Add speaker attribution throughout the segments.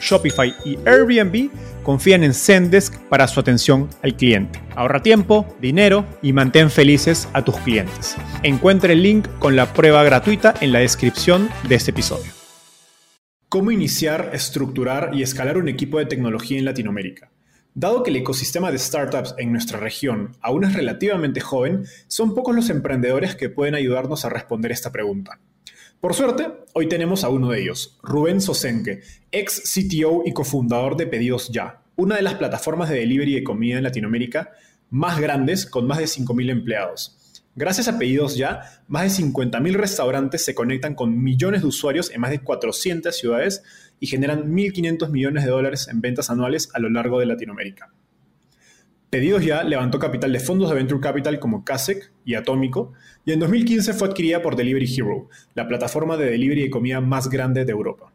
Speaker 1: Shopify y Airbnb confían en Zendesk para su atención al cliente. Ahorra tiempo, dinero y mantén felices a tus clientes. Encuentre el link con la prueba gratuita en la descripción de este episodio. ¿Cómo iniciar, estructurar y escalar un equipo de tecnología en Latinoamérica? Dado que el ecosistema de startups en nuestra región aún es relativamente joven, son pocos los emprendedores que pueden ayudarnos a responder esta pregunta. Por suerte, hoy tenemos a uno de ellos, Rubén Sosenke, ex CTO y cofundador de Pedidos Ya, una de las plataformas de delivery de comida en Latinoamérica más grandes con más de 5.000 empleados. Gracias a Pedidos Ya, más de 50.000 restaurantes se conectan con millones de usuarios en más de 400 ciudades y generan 1.500 millones de dólares en ventas anuales a lo largo de Latinoamérica. Pedidos Ya levantó capital de fondos de Venture Capital como Kasek y Atómico, y en 2015 fue adquirida por Delivery Hero, la plataforma de delivery de comida más grande de Europa.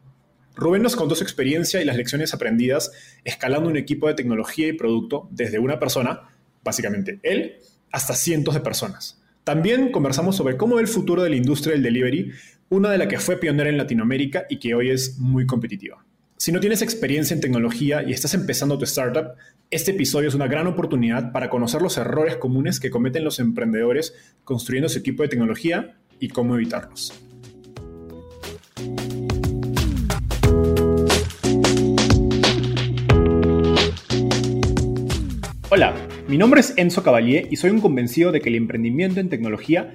Speaker 1: Rubén nos contó su experiencia y las lecciones aprendidas escalando un equipo de tecnología y producto desde una persona, básicamente él, hasta cientos de personas. También conversamos sobre cómo ve el futuro de la industria del delivery, una de la que fue pionera en Latinoamérica y que hoy es muy competitiva. Si no tienes experiencia en tecnología y estás empezando tu startup, este episodio es una gran oportunidad para conocer los errores comunes que cometen los emprendedores construyendo su equipo de tecnología y cómo evitarlos. Hola, mi nombre es Enzo Cavalier y soy un convencido de que el emprendimiento en tecnología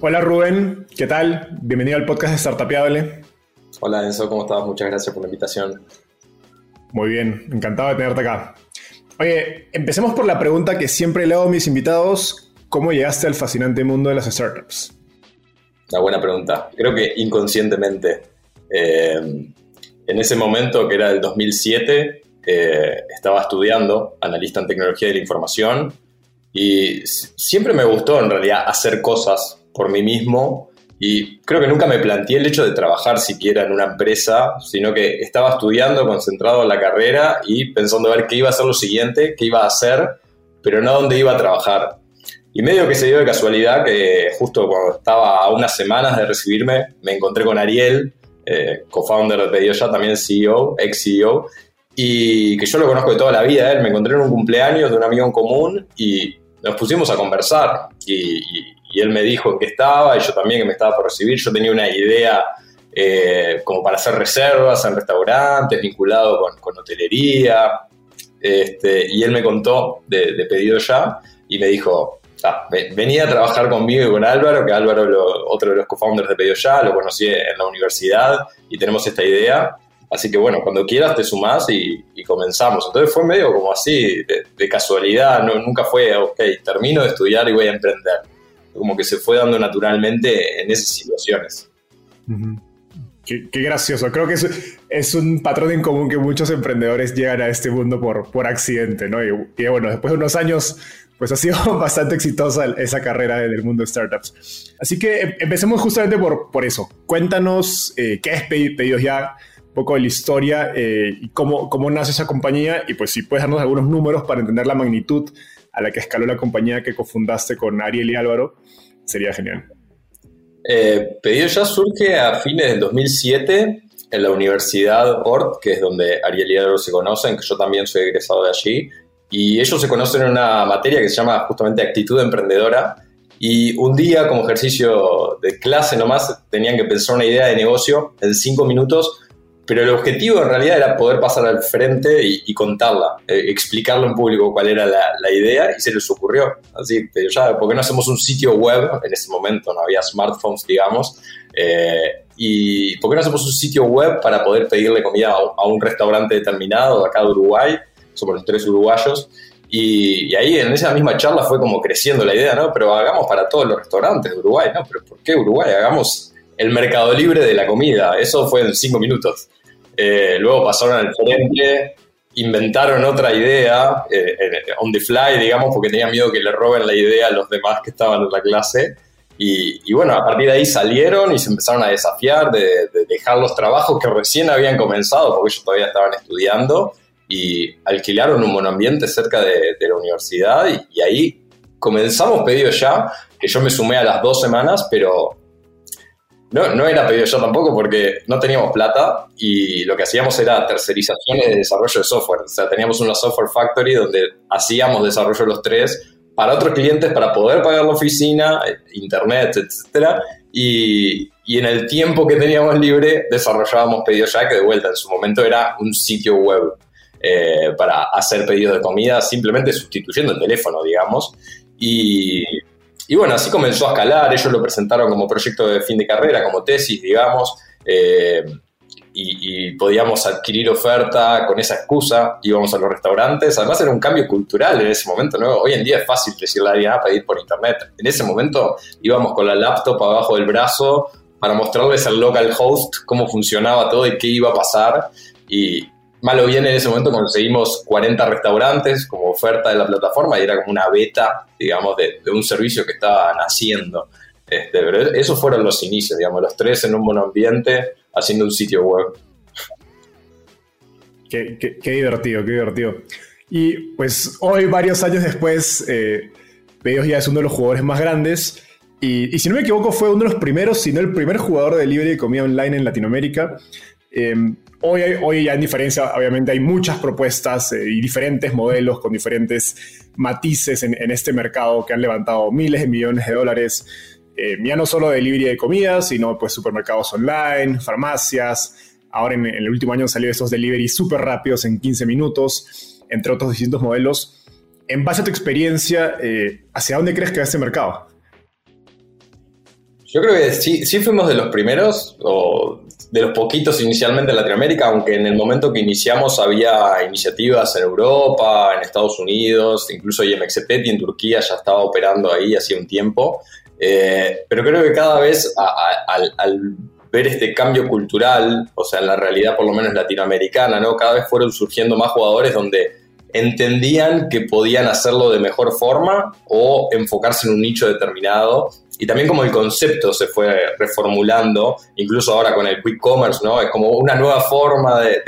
Speaker 1: Hola Rubén, ¿qué tal? Bienvenido al podcast de Startapeable.
Speaker 2: Hola Enzo, ¿cómo estás? Muchas gracias por la invitación.
Speaker 1: Muy bien, encantado de tenerte acá. Oye, empecemos por la pregunta que siempre le hago a mis invitados. ¿Cómo llegaste al fascinante mundo de las startups?
Speaker 2: Una buena pregunta. Creo que inconscientemente. Eh, en ese momento, que era el 2007, eh, estaba estudiando analista en tecnología de la información y siempre me gustó en realidad hacer cosas por mí mismo y creo que nunca me planteé el hecho de trabajar siquiera en una empresa, sino que estaba estudiando, concentrado en la carrera y pensando a ver qué iba a ser lo siguiente, qué iba a hacer, pero no dónde iba a trabajar. Y medio que se dio de casualidad que justo cuando estaba a unas semanas de recibirme, me encontré con Ariel, eh, co-founder de PedioYa, también CEO, ex CEO, y que yo lo conozco de toda la vida. Él me encontré en un cumpleaños de un amigo en común y nos pusimos a conversar. y y él me dijo en qué estaba y yo también que me estaba por recibir. Yo tenía una idea eh, como para hacer reservas en restaurantes, vinculado con, hotelería. Este, y él me contó de, pedido ya y me dijo, ah, venía a trabajar conmigo y con Álvaro, que Álvaro, lo, otro de los co-founders de Pedido Ya, lo conocí en la universidad y tenemos esta idea. Así que bueno, cuando quieras te sumás y, comenzamos. Entonces fue medio como así, de, casualidad, no, nunca fue, ok, termino de estudiar y voy a emprender como que se fue dando naturalmente en esas situaciones.
Speaker 1: Qué, gracioso. Creo que es, es, un patrón en común que muchos emprendedores llegan a este mundo por, por accidente, ¿no? Y, bueno, después de unos años, pues ha sido bastante exitosa esa carrera del mundo de startups. Así que em, empecemos justamente por, por eso. Cuéntanos eh, qué es Pedidos Ya, poco de la historia eh, y cómo, cómo nace esa compañía y pues si puedes darnos algunos números para entender la magnitud a la que escaló la compañía que cofundaste con Ariel y Álvaro, sería genial.
Speaker 2: Eh, Pedido Ya surge a fines del 2007 en la Universidad Ort, que es donde Ariel y Álvaro se conocen, que yo también soy egresado de allí, y ellos se conocen en una materia que se llama justamente actitud emprendedora, y un día como ejercicio de clase nomás tenían que pensar una idea de negocio en cinco minutos pero el objetivo en realidad era poder pasar al frente y, contarla, eh, explicarlo en público cuál era la, idea y se les ocurrió. Así, pero ya, ¿por qué no hacemos un sitio web? En ese momento no había smartphones, digamos. Eh, ¿Y por qué no hacemos un sitio web para poder pedirle comida a, un restaurante determinado de acá de Uruguay? Somos los tres uruguayos. Y, y, ahí en esa misma charla fue como creciendo la idea, ¿no? Pero hagamos para todos los restaurantes de Uruguay, ¿no? Pero ¿por qué Uruguay? Hagamos el mercado libre de la comida. Eso fue en cinco minutos. Eh, luego pasaron al frente, inventaron otra idea, eh, on the fly, digamos, porque tenían miedo que le roben la idea a los demás que estaban en la clase. Y, bueno, a partir de ahí salieron y se empezaron a desafiar de, dejar los trabajos que recién habían comenzado, porque ellos todavía estaban estudiando, y alquilaron un monoambiente cerca de, la universidad y, y, ahí comenzamos pedido ya, que yo me sumé a las dos semanas, pero no, no era pedido yo tampoco porque no teníamos plata y lo que hacíamos era tercerizaciones de desarrollo de software. O sea, teníamos una software factory donde hacíamos desarrollo los tres para otros clientes para poder pagar la oficina, internet, etc. Y, y en el tiempo que teníamos libre desarrollábamos pedidos ya que de vuelta en su momento era un sitio web eh, para hacer pedidos de comida simplemente sustituyendo el teléfono, digamos. Y y bueno, así comenzó a escalar, ellos lo presentaron como proyecto de fin de carrera, como tesis, digamos, eh, y, podíamos adquirir oferta con esa excusa, íbamos a los restaurantes, además era un cambio cultural en ese momento, ¿no? Hoy en día es fácil decirle a alguien, ah, pedir por internet. En ese momento íbamos con la laptop abajo del brazo para mostrarles al local host cómo funcionaba todo y qué iba a pasar, y, Malo bien en ese momento conseguimos 40 restaurantes como oferta de la plataforma y era como una beta, digamos, de, un servicio que estaban haciendo. Este, pero esos fueron los inicios, digamos, los tres en un buen ambiente haciendo un sitio web.
Speaker 1: Qué, divertido, qué divertido. Y pues hoy, varios años después, eh, ya es uno de los jugadores más grandes. Y, y, si no me equivoco, fue uno de los primeros, si no el primer jugador de libre de comida online en Latinoamérica. Em, hoy, hoy ya en diferencia, obviamente hay muchas propuestas eh, y diferentes modelos con diferentes matices en, este mercado que han levantado miles de millones de dólares, eh, ya no solo de delivery de comida, sino pues supermercados online, farmacias. Ahora en, el último año han salido estos delivery súper rápidos en 15 minutos, entre otros distintos modelos. En base a tu experiencia, eh, ¿hacia dónde crees que va este mercado?
Speaker 2: Yo creo que sí, sí fuimos de los primeros, o de los poquitos inicialmente en Latinoamérica, aunque en el momento que iniciamos había iniciativas en Europa, en Estados Unidos, incluso IMXPT en Turquía ya estaba operando ahí hacía un tiempo. Eh, pero creo que cada vez al, ver este cambio cultural, o sea, en la realidad por lo menos latinoamericana, ¿no? cada vez fueron surgiendo más jugadores donde entendían que podían hacerlo de mejor forma o enfocarse en un nicho determinado y también como el concepto se fue reformulando, incluso ahora con el quick commerce, ¿no? Es como una nueva forma de,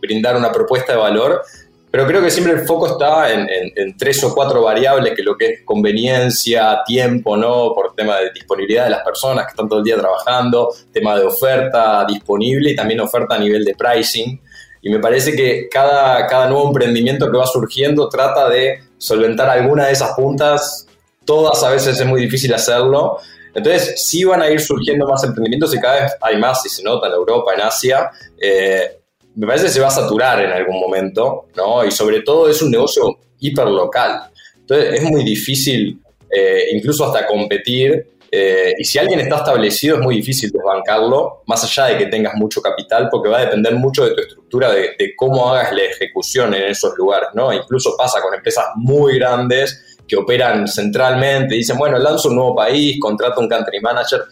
Speaker 2: brindar una propuesta de valor, pero creo que siempre el foco está en, tres o cuatro variables, que lo que es conveniencia, tiempo, ¿no? Por tema de disponibilidad de las personas que están todo el día trabajando, tema de oferta disponible y también oferta a nivel de pricing. Y me parece que cada, cada nuevo emprendimiento que va surgiendo trata de solventar alguna de esas puntas todas a veces es muy difícil hacerlo. Entonces, sí van a ir surgiendo más emprendimientos y cada vez hay más, y se nota en Europa, en Asia. Eh, me parece que se va a saturar en algún momento, ¿no? Y sobre todo es un negocio hiperlocal. Entonces, es muy difícil eh, incluso hasta competir. Eh, y si alguien está establecido, es muy difícil desbancarlo, más allá de que tengas mucho capital, porque va a depender mucho de tu estructura, de, de cómo hagas la ejecución en esos lugares, ¿no? Incluso pasa con empresas muy grandes que operan centralmente, dicen, bueno, lanzo un nuevo país, contrato un country manager.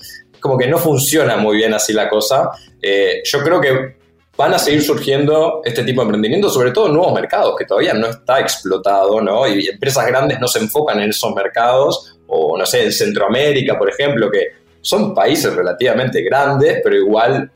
Speaker 2: como que no funciona muy bien así la cosa. Eh, yo creo que van a seguir surgiendo este tipo de emprendimientos, sobre todo en nuevos mercados, que todavía no está explotado, ¿no? Y empresas grandes no se enfocan en esos mercados, o no sé, en Centroamérica, por ejemplo, que son países relativamente grandes, pero igual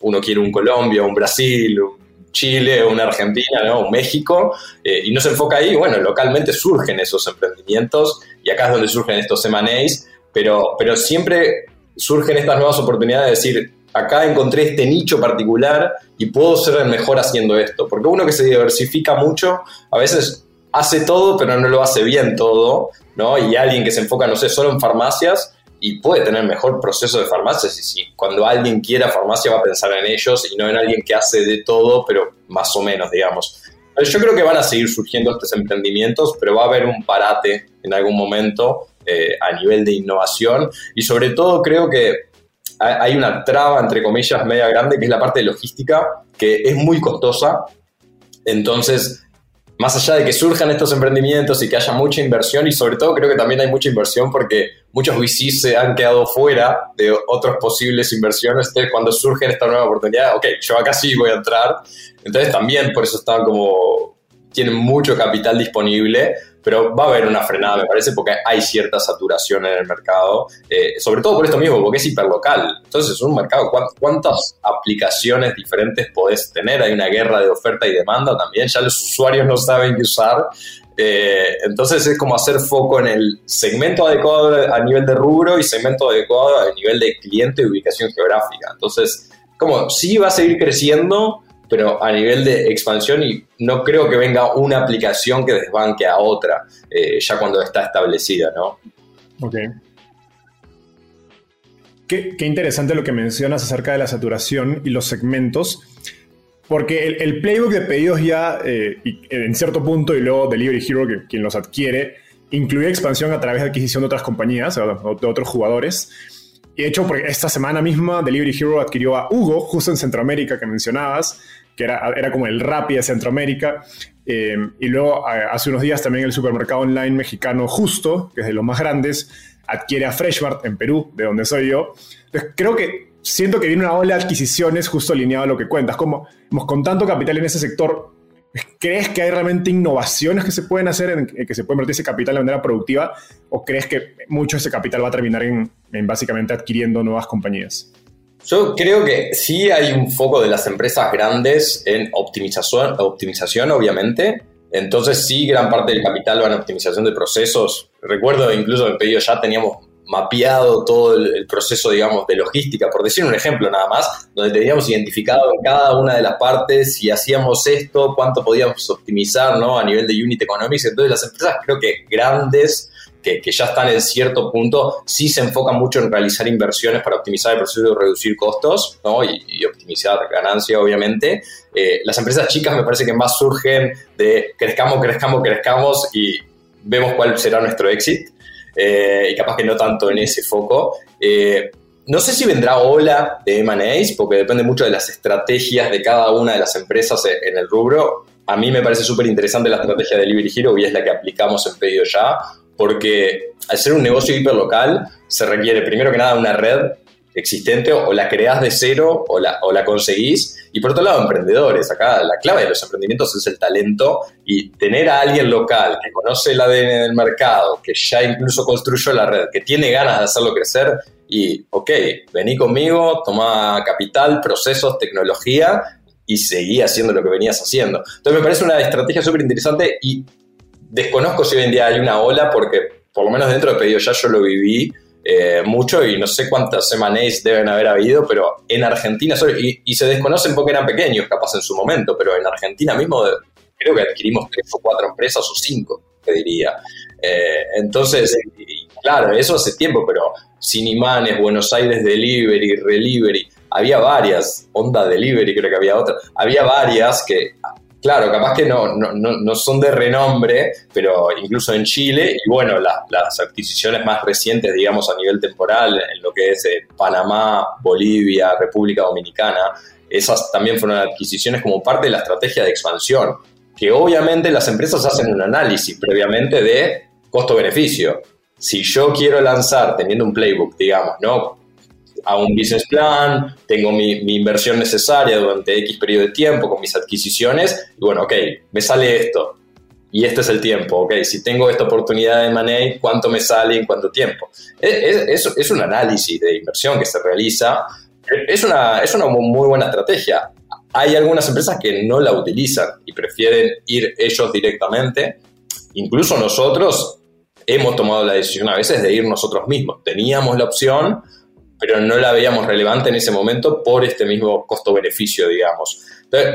Speaker 2: uno quiere un Colombia, un Brasil, un Chile, una Argentina, ¿no? un México, eh, y no se enfoca ahí, bueno, localmente surgen esos emprendimientos, y acá es donde surgen estos M&As, pero, pero siempre surgen estas nuevas oportunidades de decir, acá encontré este nicho particular y puedo ser el mejor haciendo esto. Porque uno que se diversifica mucho, a veces hace todo, pero no lo hace bien todo, ¿no? Y alguien que se enfoca, no sé, solo en farmacias y puede tener mejor proceso de farmacias. Y si cuando alguien quiera farmacia va a pensar en ellos y no en alguien que hace de todo, pero más o menos, digamos. Yo creo que van a seguir surgiendo estos emprendimientos, pero va a haber un parate en algún momento eh, a nivel de innovación y sobre todo creo que hay una traba, entre comillas, media grande, que es la parte de logística, que es muy costosa. Entonces, más allá de que surjan estos emprendimientos y que haya mucha inversión, y sobre todo creo que también hay mucha inversión porque muchos VCs se han quedado fuera de otras posibles inversiones. Entonces, cuando surgen esta nueva oportunidad, ok, yo acá sí voy a entrar. Entonces, también por eso están como, tienen mucho capital disponible pero va a haber una frenada, me parece, porque hay cierta saturación en el mercado, eh, sobre todo por esto mismo, porque es hiperlocal. Entonces, es un mercado, ¿cuántas aplicaciones diferentes podés tener? Hay una guerra de oferta y demanda también, ya los usuarios no saben qué usar. Eh, entonces es como hacer foco en el segmento adecuado a nivel de rubro y segmento adecuado a nivel de cliente y ubicación geográfica. Entonces, como sí va a seguir creciendo, pero a nivel de expansión y no creo que venga una aplicación que desbanque a otra eh, ya cuando está establecida, ¿no?
Speaker 1: Ok. Qué, interesante lo que mencionas acerca de la saturación y los segmentos, porque el, playbook de pedidos ya, eh, en cierto punto, y luego Delivery Hero, que, quien los adquiere, incluye expansión a través de adquisición de otras compañías, de otros jugadores. Y de hecho, porque esta semana misma Delivery Hero adquirió a Hugo, justo en Centroamérica que mencionabas, que era, era como el Rappi de Centroamérica. Eh, y luego, hace unos días también el supermercado online mexicano Justo, que es de los más grandes, adquiere a Freshmart en Perú, de donde soy yo. Entonces, creo que siento que viene una ola de adquisiciones justo alineado a lo que cuentas. Como con tanto capital en ese sector, ¿Crees que hay realmente innovaciones que se pueden hacer, en, que se puede invertir ese capital de manera productiva? ¿O crees que mucho de ese capital va a terminar en, básicamente adquiriendo nuevas compañías?
Speaker 2: Yo creo que sí hay un foco de las empresas grandes en optimización, optimización obviamente. Entonces sí, gran parte del capital va en optimización de procesos. Recuerdo incluso en pedido ya teníamos mapeado todo el, proceso, digamos, de logística, por decir un ejemplo nada más, donde teníamos identificado en cada una de las partes si hacíamos esto, cuánto podíamos optimizar, ¿no? A nivel de unit economics. Entonces las empresas creo que grandes, que, que ya están en cierto punto, sí se enfocan mucho en realizar inversiones para optimizar el proceso de reducir costos, ¿no? Y, optimizar ganancia, obviamente. Eh, las empresas chicas me parece que más surgen de crezcamos, crezcamos, crezcamos y vemos cuál será nuestro éxito. Eh, y capaz que no tanto en ese foco. Eh, no sé si vendrá ola de M&As, porque depende mucho de las estrategias de cada una de las empresas en el rubro. A mí me parece súper interesante la estrategia de Delivery Hero y es la que aplicamos en Pedido Ya, porque al ser un negocio hiperlocal se requiere primero que nada una red existente o la creás de cero o la, o la conseguís. Y por otro lado, emprendedores. Acá la clave de los emprendimientos es el talento y tener a alguien local que conoce el ADN del mercado, que ya incluso construyó la red, que tiene ganas de hacerlo crecer y, ok, vení conmigo, toma capital, procesos, tecnología y seguí haciendo lo que venías haciendo. Entonces me parece una estrategia súper interesante y desconozco si hoy en día hay una ola porque por lo menos dentro de Pedido Ya yo lo viví eh, mucho y no sé cuántas semanas deben haber habido, pero en Argentina, y, se desconocen porque eran pequeños capaz en su momento, pero en Argentina mismo creo que adquirimos tres o cuatro empresas o cinco, te diría. Eh, entonces, claro, eso hace tiempo, pero Sin Imanes, Buenos Aires Delivery, Relivery, había varias, Onda Delivery creo que había otra, había varias que Claro, capaz que no, no, no, son de renombre, pero incluso en Chile, y bueno, las adquisiciones más recientes, digamos, a nivel temporal, en lo que es eh, Panamá, Bolivia, República Dominicana, esas también fueron adquisiciones como parte de la estrategia de expansión, que obviamente las empresas hacen un análisis previamente de costo-beneficio. Si yo quiero lanzar teniendo un playbook, digamos, ¿no? Hago un business plan, tengo mi, inversión necesaria durante X periodo de tiempo con mis adquisiciones, y bueno, ok, me sale esto, y este es el tiempo, ok, si tengo esta oportunidad de money, ¿cuánto me sale en cuánto tiempo? Es, es, es un análisis de inversión que se realiza, es una, es una muy buena estrategia. Hay algunas empresas que no la utilizan y prefieren ir ellos directamente. Incluso nosotros hemos tomado la decisión a veces de ir nosotros mismos. Teníamos la opción, pero no la veíamos relevante en ese momento por este mismo costo-beneficio, digamos.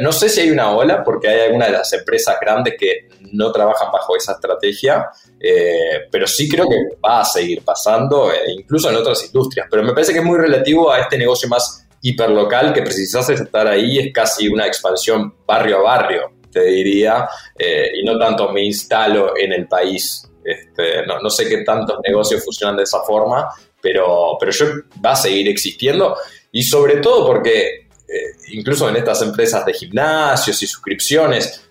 Speaker 2: No sé si hay una ola, porque hay algunas de las empresas grandes que no trabajan bajo esa estrategia, eh, pero sí creo que va a seguir pasando, eh, incluso en otras industrias. Pero me parece que es muy relativo a este negocio más hiperlocal que precisas estar ahí, es casi una expansión barrio a barrio, te diría, eh, y no tanto me instalo en el país. Este, no, no, sé qué tantos negocios funcionan de esa forma, pero, pero yo va a seguir existiendo y sobre todo porque incluso en estas empresas de gimnasios y suscripciones,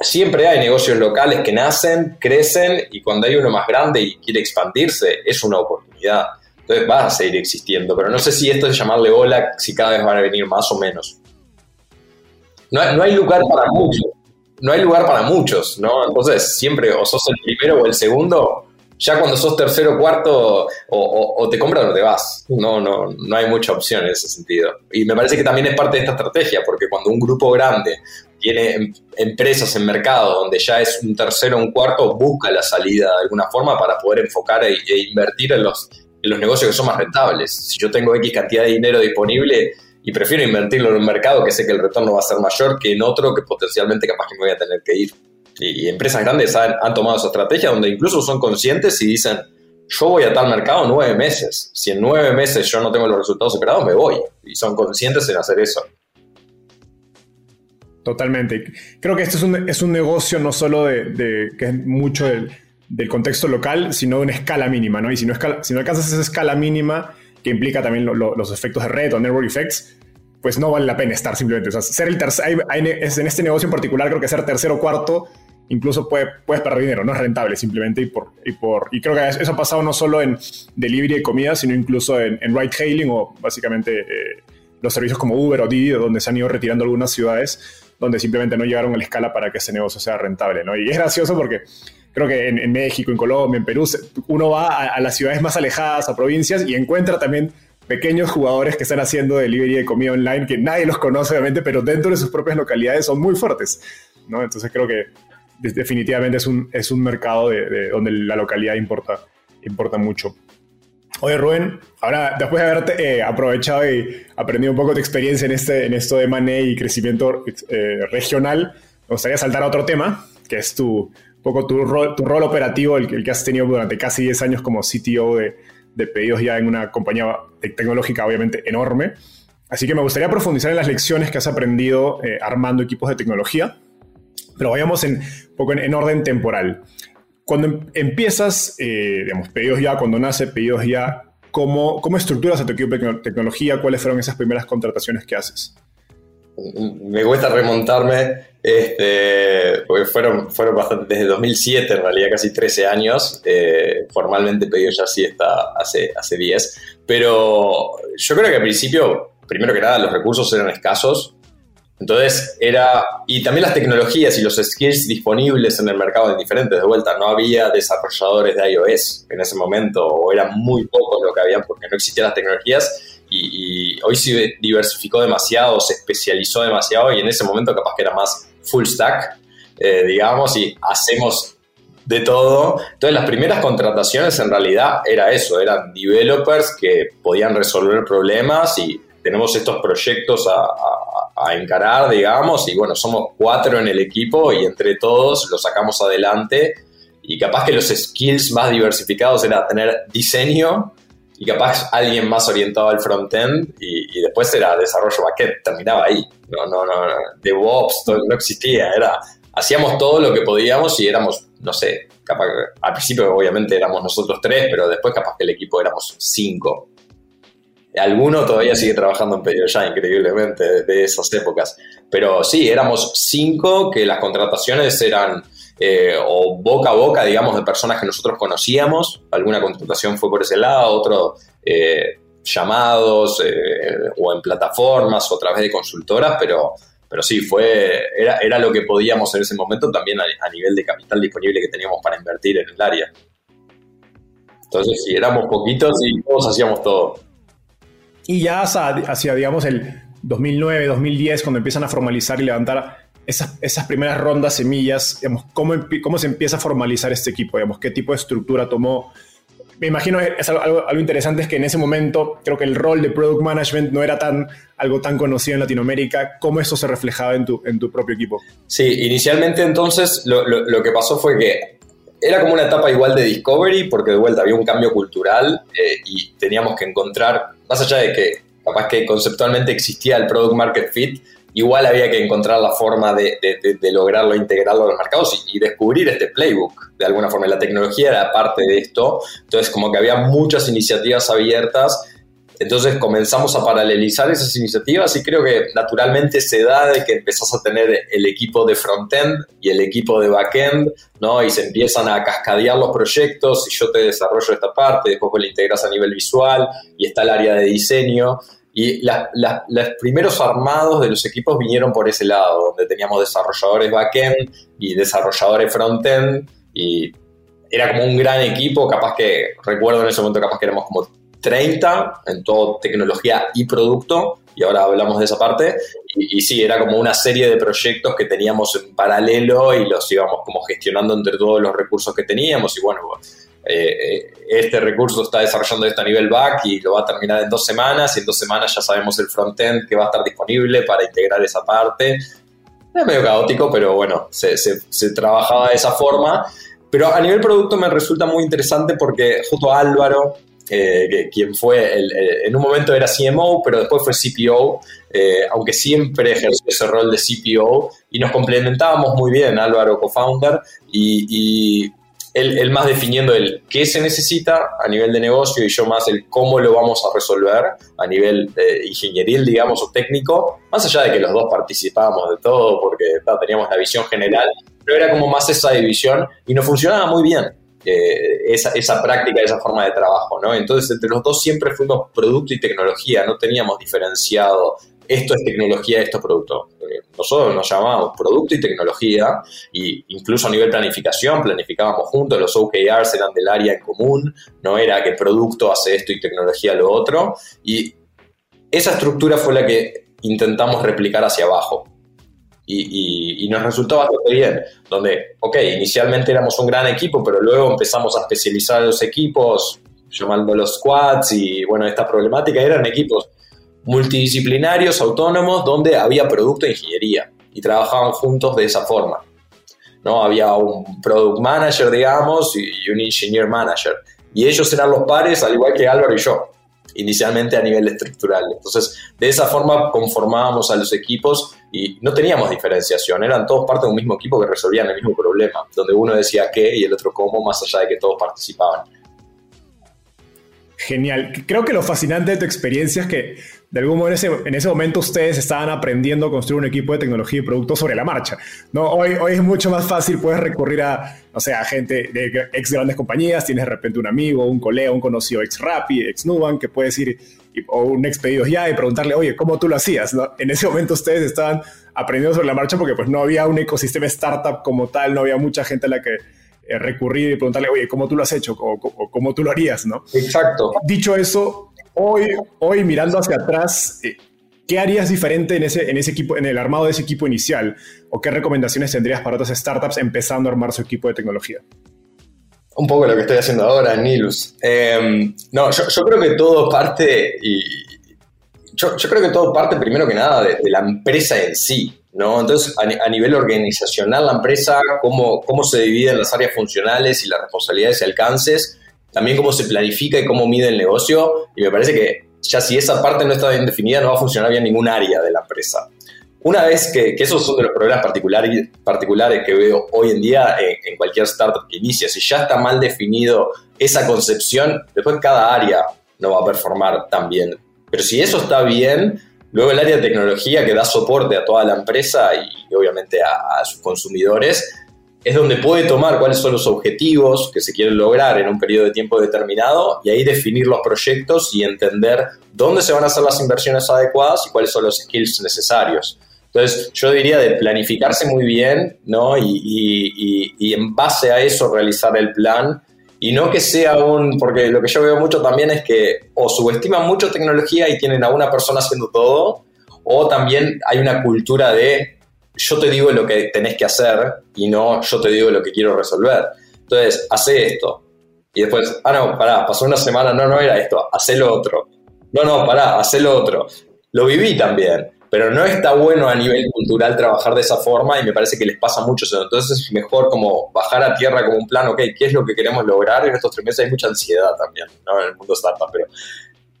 Speaker 2: siempre hay negocios locales que nacen, crecen y cuando hay uno más grande y quiere expandirse, es una oportunidad. Entonces va a seguir existiendo, pero no sé si esto es llamarle ola, si cada vez van a venir más o menos. No, hay lugar para muchos, no hay lugar para muchos, ¿no? Entonces siempre o sos el primero o el segundo, ya cuando sos tercero o cuarto, o, te compras o te vas. No, no, no hay mucha opción en ese sentido. Y me parece que también es parte de esta estrategia, porque cuando un grupo grande tiene em, empresas en mercado donde ya es un tercero o un cuarto, busca la salida de alguna forma para poder enfocar e, e, invertir en los, en los negocios que son más rentables. Si yo tengo X cantidad de dinero disponible y prefiero invertirlo en un mercado que sé que el retorno va a ser mayor que en otro que potencialmente capaz que me voy a tener que ir. Y, empresas grandes han, han, tomado esa estrategia donde incluso son conscientes y dicen, yo voy a tal mercado nueve meses. Si en nueve meses yo no tengo los resultados esperados, me voy. Y son conscientes en hacer eso.
Speaker 1: Totalmente. Creo que este es un, es un negocio no solo de, que es mucho del, contexto local, sino de una escala mínima, ¿no? Y si no, escala, si no alcanzas esa escala mínima, que implica también los efectos de red o network effects, pues no vale la pena estar simplemente. O sea, ser el tercer, en este negocio en particular, creo que ser tercero o cuarto, incluso puede, puedes perder dinero, no es rentable simplemente. Y, por, y, por, y creo que eso ha pasado no solo en delivery de comida, sino incluso en, en ride hailing o básicamente eh, los servicios como Uber o Didi, donde se han ido retirando algunas ciudades donde simplemente no llegaron a la escala para que ese negocio sea rentable, ¿no? Y es gracioso porque creo que en, México, en Colombia, en Perú, uno va a, las ciudades más alejadas, a provincias, y encuentra también pequeños jugadores que están haciendo delivery de comida online que nadie los conoce, obviamente, pero dentro de sus propias localidades son muy fuertes, ¿no? Entonces creo que definitivamente es un, es un mercado de, donde la localidad importa, importa mucho. Oye, Rubén, ahora después de haberte eh, aprovechado y aprendido un poco de experiencia en, este, en esto de money y crecimiento eh, regional, me gustaría saltar a otro tema, que es tu, poco tu rol, tu rol operativo, el, que has tenido durante casi 10 años como CTO de, de pedidos ya en una compañía tecnológica obviamente enorme. Así que me gustaría profundizar en las lecciones que has aprendido eh, armando equipos de tecnología, pero vayamos en, poco en orden temporal cuando em, empiezas, eh, digamos, pedidos ya, cuando nace pedidos ya, ¿cómo, ¿cómo estructuras a tu equipo de tecnología? ¿Cuáles fueron esas primeras contrataciones que haces?
Speaker 2: Me cuesta remontarme, este, porque fueron, fueron bastante, desde 2007, en realidad casi 13 años, eh, formalmente pedidos ya sí está hace, hace 10, pero yo creo que al principio, primero que nada, los recursos eran escasos, entonces era, y también las tecnologías y los skills disponibles en el mercado eran diferentes, de vuelta, no había desarrolladores de iOS en ese momento, o eran muy pocos lo que había porque no existían las tecnologías, y, hoy se diversificó demasiado, se especializó demasiado, y en ese momento capaz que era más full stack, eh, digamos, y hacemos de todo. Entonces las primeras contrataciones en realidad era eso, eran developers que podían resolver problemas y tenemos estos proyectos a, encarar, digamos, y bueno, somos cuatro en el equipo y entre todos lo sacamos adelante. Y capaz que los skills más diversificados era tener diseño y capaz alguien más orientado al frontend y, y después era desarrollo backend, terminaba ahí. No, no, no, DevOps no existía, era hacíamos todo lo que podíamos y éramos, no sé, capaz, al principio obviamente éramos nosotros tres, pero después capaz que el equipo éramos cinco. Alguno todavía sigue trabajando en pedido ya, increíblemente, de esas épocas. Pero sí, éramos cinco que las contrataciones eran eh, o boca a boca, digamos, de personas que nosotros conocíamos. Alguna contratación fue por ese lado, otro eh, llamados eh, o en plataformas o a través de consultoras, pero, pero sí, fue, era, era lo que podíamos en ese momento también a, nivel de capital disponible que teníamos para invertir en el área. Entonces, si éramos poquitos y todos hacíamos todo.
Speaker 1: Y ya hacia, digamos, el 2009, 2010, cuando empiezan a formalizar y levantar esas, esas primeras rondas semillas, ¿cómo, ¿cómo se empieza a formalizar este equipo? Digamos, ¿Qué tipo de estructura tomó? me imagino es algo, algo, interesante es que en ese momento creo que el rol de product management no era tan algo tan conocido en Latinoamérica. ¿Cómo eso se reflejaba en tu, en tu propio equipo?
Speaker 2: Sí, inicialmente entonces lo, lo, que pasó fue que era como una etapa igual de discovery porque de vuelta había un cambio cultural eh, y teníamos que encontrar, más allá de que capaz que conceptualmente existía el product market fit, igual había que encontrar la forma de, lograrlo, integrarlo a los mercados y, descubrir este playbook. De alguna forma, la tecnología era parte de esto, entonces como que había muchas iniciativas abiertas, entonces comenzamos a paralelizar esas iniciativas y creo que naturalmente se da de que empezás a tener el equipo de frontend y el equipo de backend, ¿no? Y se empiezan a cascadear los proyectos y yo te desarrollo esta parte, después pues la integras a nivel visual y está el área de diseño. Y los primeros armados de los equipos vinieron por ese lado, donde teníamos desarrolladores backend y desarrolladores frontend, y era como un gran equipo, capaz que, recuerdo en ese momento, capaz que éramos como 30 en todo tecnología y producto, y ahora hablamos de esa parte, y, sí, era como una serie de proyectos que teníamos en paralelo y los íbamos como gestionando entre todos los recursos que teníamos, y bueno, eh, este recurso está desarrollando esto a nivel back y lo va a terminar en dos semanas y en dos semanas ya sabemos el frontend que va a estar disponible para integrar esa parte. Es medio caótico, pero bueno, se, se, trabajaba de esa forma. Pero a nivel producto me resulta muy interesante porque justo Álvaro, eh, quien fue, en un momento era CMO, pero después fue CPO, eh, aunque siempre ejerció ese rol de CPO y nos complementábamos muy bien, Álvaro, co-founder, y, y él, más definiendo el qué se necesita a nivel de negocio y yo más el cómo lo vamos a resolver a nivel eh, ingenieril, digamos, o técnico, más allá de que los dos participábamos de todo porque teníamos la visión general, pero era como más esa división y nos funcionaba muy bien. Esa, esa, práctica, esa forma de trabajo, ¿no? Entonces, entre los dos siempre fuimos producto y tecnología, no teníamos diferenciado esto es tecnología, esto es producto. Eh, nosotros nos llamábamos producto y tecnología, y incluso a nivel planificación, planificábamos juntos, los OKRs eran del área en común, no era que producto hace esto y tecnología lo otro, y esa estructura fue la que intentamos replicar hacia abajo. Y, nos resultó bastante bien, donde, ok, inicialmente éramos un gran equipo, pero luego empezamos a especializar los equipos, llamando los squads, y bueno, esta problemática eran equipos multidisciplinarios, autónomos, donde había producto e ingeniería y trabajaban juntos de esa forma. ¿no? Había un product manager, digamos, y un engineer manager. Y ellos eran los pares, al igual que Álvaro y yo, inicialmente a nivel estructural. Entonces, de esa forma conformábamos a los equipos y no teníamos diferenciación, eran todos parte de un mismo equipo que resolvían el mismo problema, donde uno decía qué y el otro cómo, más allá de que todos participaban.
Speaker 1: Genial. Creo que lo fascinante de tu experiencia es que de algún modo en ese, en ese momento ustedes estaban aprendiendo a construir un equipo de tecnología y productos sobre la marcha. ¿no? Hoy, hoy es mucho más fácil, puedes recurrir a, o a gente de ex grandes compañías, tienes de repente un amigo, un colega, un conocido ex Rappi, ex Nubank, que puedes ir, o un ex pedidos ya y preguntarle, oye, ¿cómo tú lo hacías? ¿no? En ese momento ustedes estaban aprendiendo sobre la marcha porque pues no había un ecosistema startup como tal, no había mucha gente a la que eh, recurrir y preguntarle, oye, ¿cómo tú lo has hecho? O, ¿cómo tú lo harías? ¿no?
Speaker 2: Exacto.
Speaker 1: Dicho eso, hoy, hoy mirando hacia atrás, eh, ¿qué harías diferente en ese, en ese equipo, en el armado de ese equipo inicial? ¿O qué recomendaciones tendrías para otras startups empezando a armar su equipo de tecnología?
Speaker 2: Un poco lo que estoy haciendo ahora Nilus. Em, no, yo, creo que todo parte y yo, creo que todo parte primero que nada de, la empresa en sí. ¿no? Entonces, a, nivel organizacional, la empresa, cómo, cómo se dividen las áreas funcionales y las responsabilidades y alcances, también cómo se planifica y cómo mide el negocio, y me parece que ya si esa parte no está bien definida, no va a funcionar bien ningún área de la empresa. Una vez que, esos son de los problemas particulares, particulares que veo hoy en día en, cualquier startup que inicia, si ya está mal definido esa concepción, después cada área no va a performar tan bien. Pero si eso está bien, Luego el área de tecnología que da soporte a toda la empresa y, obviamente a, sus consumidores, es donde puede tomar cuáles son los objetivos que se quieren lograr en un periodo de tiempo determinado y ahí definir los proyectos y entender dónde se van a hacer las inversiones adecuadas y cuáles son los skills necesarios. Entonces, yo diría de planificarse muy bien, ¿no? Y, y, en base a eso realizar el plan y no que sea un, porque lo que yo veo mucho también es que o subestiman mucho tecnología y tienen a una persona haciendo todo, o también hay una cultura de yo te digo lo que tenés que hacer y no yo te digo lo que quiero resolver. Entonces, hace esto. Y después, ah, no, pará, pasó una semana, no, no era esto, hace lo otro. No, no, pará, hace lo otro. Lo viví también, pero no está bueno a nivel cultural trabajar de esa forma y me parece que les pasa mucho. Entonces es mejor como bajar a tierra como un plan, ok, ¿qué es lo que queremos lograr? En estos tres meses hay mucha ansiedad también, ¿no? En el mundo startup, pero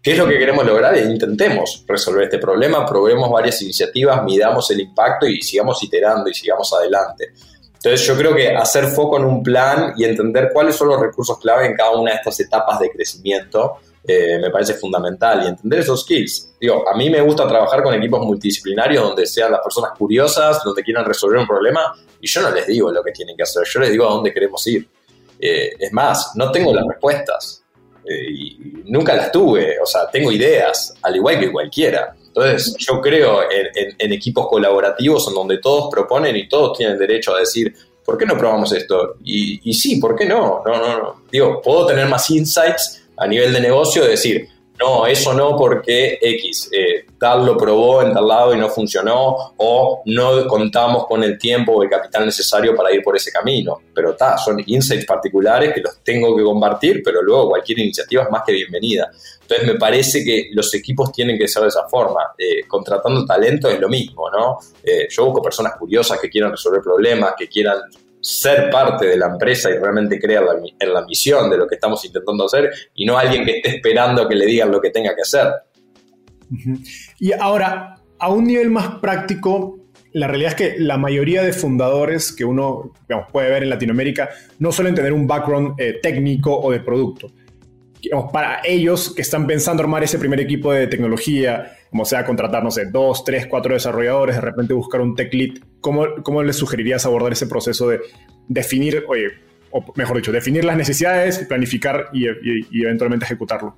Speaker 2: ¿Qué es lo que queremos lograr? E intentemos resolver este problema, probemos varias iniciativas, midamos el impacto y sigamos iterando y sigamos adelante. Entonces yo creo que hacer foco en un plan y entender cuáles son los recursos clave en cada una de estas etapas de crecimiento eh, me parece fundamental y entender esos skills. Digo, a mí me gusta trabajar con equipos multidisciplinarios donde sean las personas curiosas, donde quieran resolver un problema y yo no les digo lo que tienen que hacer, yo les digo a dónde queremos ir. Eh, es más, no tengo las respuestas eh, nunca las tuve, o sea, tengo ideas, al igual que cualquiera. Entonces, yo creo en, equipos colaborativos en donde todos proponen y todos tienen derecho a decir, ¿por qué no probamos esto? Y, y sí, ¿por qué no? No, no, no. Digo, puedo tener más insights a nivel de negocio, de decir, no, eso no porque X, eh, tal lo probó en tal lado y no funcionó, o no contamos con el tiempo o el capital necesario para ir por ese camino. Pero está, son insights particulares que los tengo que compartir, pero luego cualquier iniciativa es más que bienvenida. Entonces me parece que los equipos tienen que ser de esa forma. Eh, contratando talento es lo mismo, ¿no? Eh, yo busco personas curiosas que quieran resolver problemas, que quieran ser parte de la empresa y realmente creer en la misión de lo que estamos intentando hacer y no alguien que esté esperando que le digan lo que tenga que hacer.
Speaker 1: Y ahora, a un nivel más práctico, la realidad es que la mayoría de fundadores que uno puede ver en Latinoamérica no suelen tener un background eh, técnico o de producto. para ellos que están pensando armar ese primer equipo de tecnología, como sea contratar, no sé, dos, tres, cuatro desarrolladores, de repente buscar un tech lead, ¿cómo, cómo les sugerirías abordar ese proceso de definir, oye, o mejor dicho, definir las necesidades, planificar y, eventualmente ejecutarlo?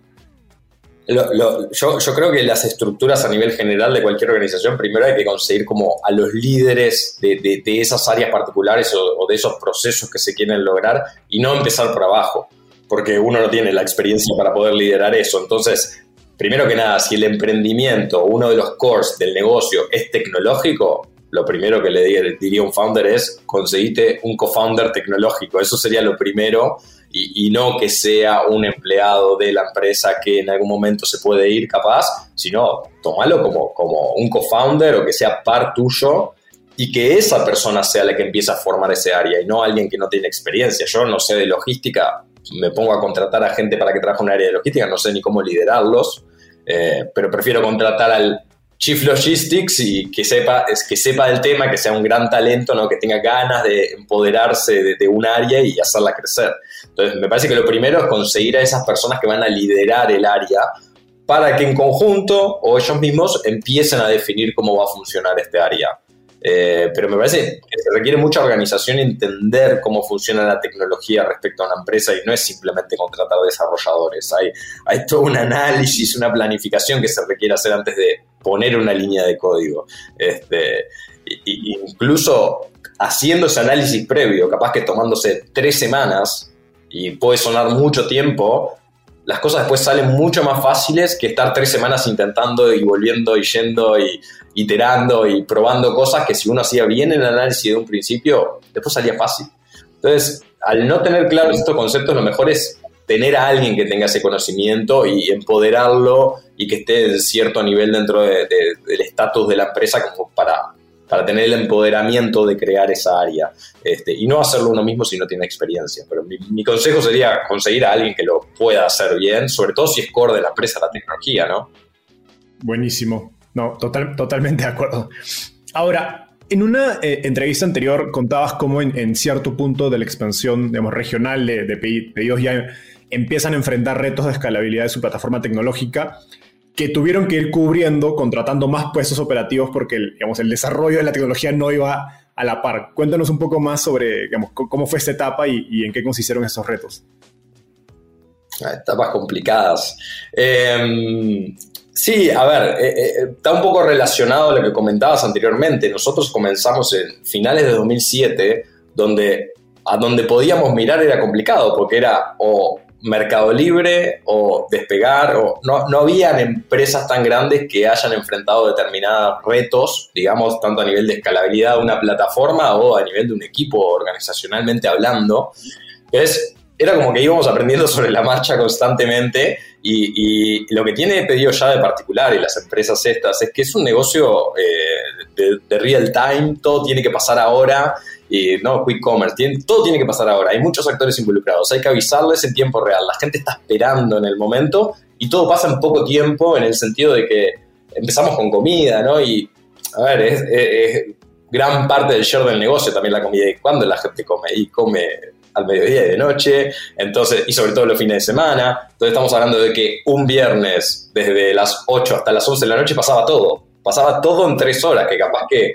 Speaker 2: yo, yo, creo que las estructuras a nivel general de cualquier organización, primero hay que conseguir como a los líderes de, de, esas áreas particulares o, de esos procesos que se quieren lograr y no empezar por abajo, porque uno no tiene la experiencia para poder liderar eso. Entonces, primero que nada, si el emprendimiento, uno de los cores del negocio es tecnológico, lo primero que le diría un founder es conseguite un co-founder tecnológico. Eso sería lo primero y, no que sea un empleado de la empresa que en algún momento se puede ir capaz, sino tomalo como, como un co-founder o que sea par tuyo y que esa persona sea la que empiece a formar ese área y no alguien que no tiene experiencia. Yo no sé de logística, me pongo a contratar a gente para que trabaje en un área de logística, no sé ni cómo liderarlos, eh, pero prefiero contratar al Chief Logistics y que sepa, es, que sepa del tema, que sea un gran talento, ¿no? que tenga ganas de empoderarse de, un área y hacerla crecer. Entonces, me parece que lo primero es conseguir a esas personas que van a liderar el área para que en conjunto o ellos mismos empiecen a definir cómo va a funcionar este área. Eh, pero me parece que se requiere mucha organización entender cómo funciona la tecnología respecto a una empresa y no es simplemente contratar desarrolladores. Hay, hay todo un análisis, una planificación que se requiere hacer antes de poner una línea de código. Este, incluso haciendo ese análisis previo, capaz que tomándose tres semanas y puede sonar mucho tiempo, las cosas después salen mucho más fáciles que estar tres semanas intentando y volviendo y yendo y iterando y probando cosas que si uno hacía bien el análisis de un principio, después salía fácil. Entonces, al no tener claros estos conceptos, lo mejor es tener a alguien que tenga ese conocimiento y empoderarlo y que esté en cierto nivel dentro del estatus de la empresa como para para tener el empoderamiento de crear esa área este, y no hacerlo uno mismo si no tiene experiencia. Pero mi, consejo sería conseguir a alguien que lo pueda hacer bien, sobre todo si es core de la empresa la tecnología, ¿no?
Speaker 1: Buenísimo. No, total, totalmente de acuerdo. Ahora, en una eh, entrevista anterior contabas cómo en, cierto punto de la expansión digamos, regional de, de pedidos ya empiezan a enfrentar retos de escalabilidad de su plataforma tecnológica que tuvieron que ir cubriendo, contratando más puestos operativos porque el, digamos, el desarrollo de la tecnología no iba a la par. Cuéntanos un poco más sobre cómo fue esta etapa y, en qué consistieron estos retos.
Speaker 2: Ah, etapas complicadas. Em, sí, a ver, eh, eh, está un poco relacionado a lo que comentabas anteriormente. Nosotros comenzamos en finales de 2007, donde a donde podíamos mirar era complicado, porque era o Mercado Libre o Despegar, o no, no habían empresas tan grandes que hayan enfrentado determinados retos, digamos, tanto a nivel de escalabilidad de una plataforma o a nivel de un equipo organizacionalmente hablando. Entonces, era como que íbamos aprendiendo sobre la marcha constantemente y, lo que tiene pedido ya de particular y las empresas estas es que es un negocio eh, de, real time, todo tiene que pasar ahora y no quick commerce, todo tiene que pasar ahora, hay muchos actores involucrados, hay que avisarles en tiempo real, la gente está esperando en el momento y todo pasa en poco tiempo en el sentido de que empezamos con comida, ¿no? Y, a ver, es, gran parte del share del negocio también la comida y cuando la gente come y come al mediodía y de noche, entonces, y sobre todo los fines de semana, entonces estamos hablando de que un viernes desde las 8 hasta las 11 de la noche pasaba todo, pasaba todo en tres horas, que capaz que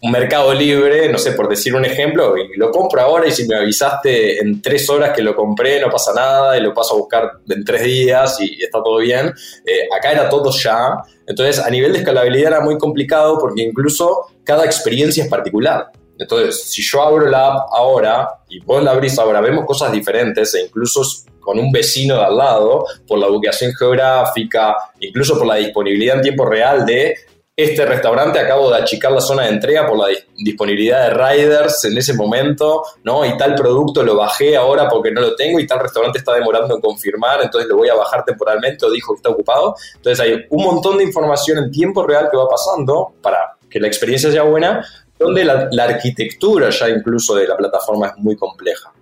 Speaker 2: un mercado libre, no sé, por decir un ejemplo, y lo compro ahora y si me avisaste en tres horas que lo compré, no pasa nada, y lo paso a buscar en tres días y, está todo bien. Eh, acá era todo ya. Entonces, a nivel de escalabilidad era muy complicado porque incluso cada experiencia es particular. Entonces, si yo abro la app ahora y vos la abrís ahora, vemos cosas diferentes e incluso con un vecino de al lado, por la ubicación geográfica, incluso por la disponibilidad en tiempo real de este restaurante acabo de achicar la zona de entrega por la disponibilidad de riders en ese momento, ¿no? Y tal producto lo bajé ahora porque no lo tengo y tal restaurante está demorando en confirmar, entonces lo voy a bajar temporalmente o dijo que está ocupado. Entonces hay un montón de información en tiempo real que va pasando para que la experiencia sea buena, donde la, la arquitectura ya incluso de la plataforma es muy compleja.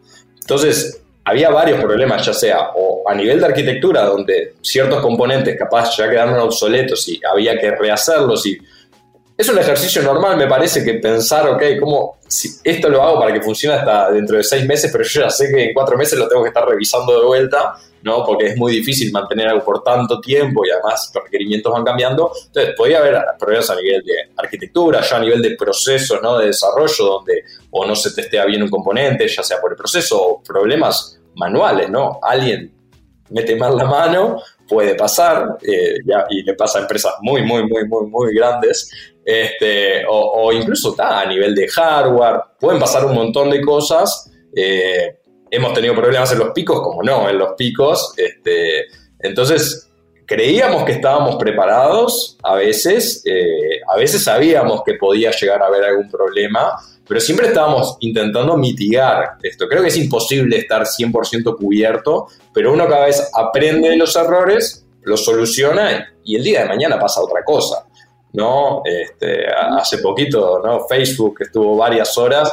Speaker 2: Entonces, había varios problemas, ya sea o a nivel de arquitectura, donde ciertos componentes capaz ya quedaron obsoletos y había que rehacerlos y es un ejercicio normal, me parece, que pensar, ok, ¿cómo si esto lo hago para que funcione hasta dentro de seis meses, pero yo ya sé que en cuatro meses lo tengo que estar revisando de vuelta, ¿no? Porque es muy difícil mantener algo por tanto tiempo y además los requerimientos van cambiando. Entonces, podía haber problemas a nivel de arquitectura, ya a nivel de procesos, ¿no? De desarrollo, donde o no se testea bien un componente, ya sea por el proceso, o problemas manuales, ¿no? Alguien mete mal la mano, puede pasar, eh, y le pasa a empresas muy, muy, muy, muy, muy grandes, este, o, incluso está a nivel de hardware, pueden pasar un montón de cosas. Eh, hemos tenido problemas en los picos, como no, en los picos. Este, entonces, creíamos que estábamos preparados a veces, eh, a veces sabíamos que podía llegar a haber algún problema, pero siempre estábamos intentando mitigar esto. Creo que es imposible estar 100% cubierto, pero uno cada vez aprende de los errores, los soluciona y el día de mañana pasa otra cosa. ¿No? Este, hace poquito, ¿no? Facebook estuvo varias horas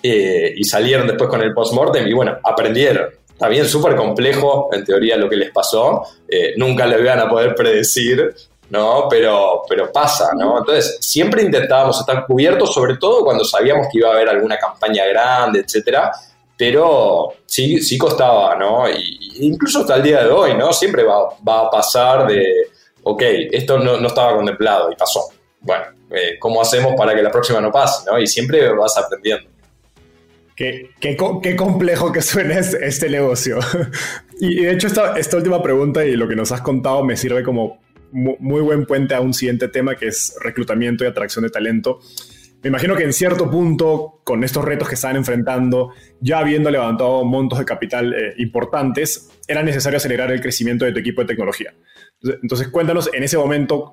Speaker 2: eh, y salieron después con el postmortem y bueno, aprendieron. Bien, súper complejo en teoría lo que les pasó, eh, nunca lo iban a poder predecir, ¿no? Pero, pero pasa, ¿no? Entonces, siempre intentábamos estar cubiertos, sobre todo cuando sabíamos que iba a haber alguna campaña grande, etcétera, pero sí, sí costaba, ¿no? Incluso hasta el día de hoy, ¿no? Siempre va, va a pasar de, ok, esto no, no, estaba contemplado y pasó. Bueno, eh, ¿cómo hacemos para que la próxima no pase, ¿no? Y siempre vas aprendiendo.
Speaker 1: Qué, qué, complejo que suene este negocio. y de hecho esta, esta última pregunta y lo que nos has contado me sirve como muy buen puente a un siguiente tema que es reclutamiento y atracción de talento. Me imagino que en cierto punto, con estos retos que están enfrentando, ya habiendo levantado montos de capital eh, importantes, era necesario acelerar el crecimiento de tu equipo de tecnología. Entonces, cuéntanos en ese momento,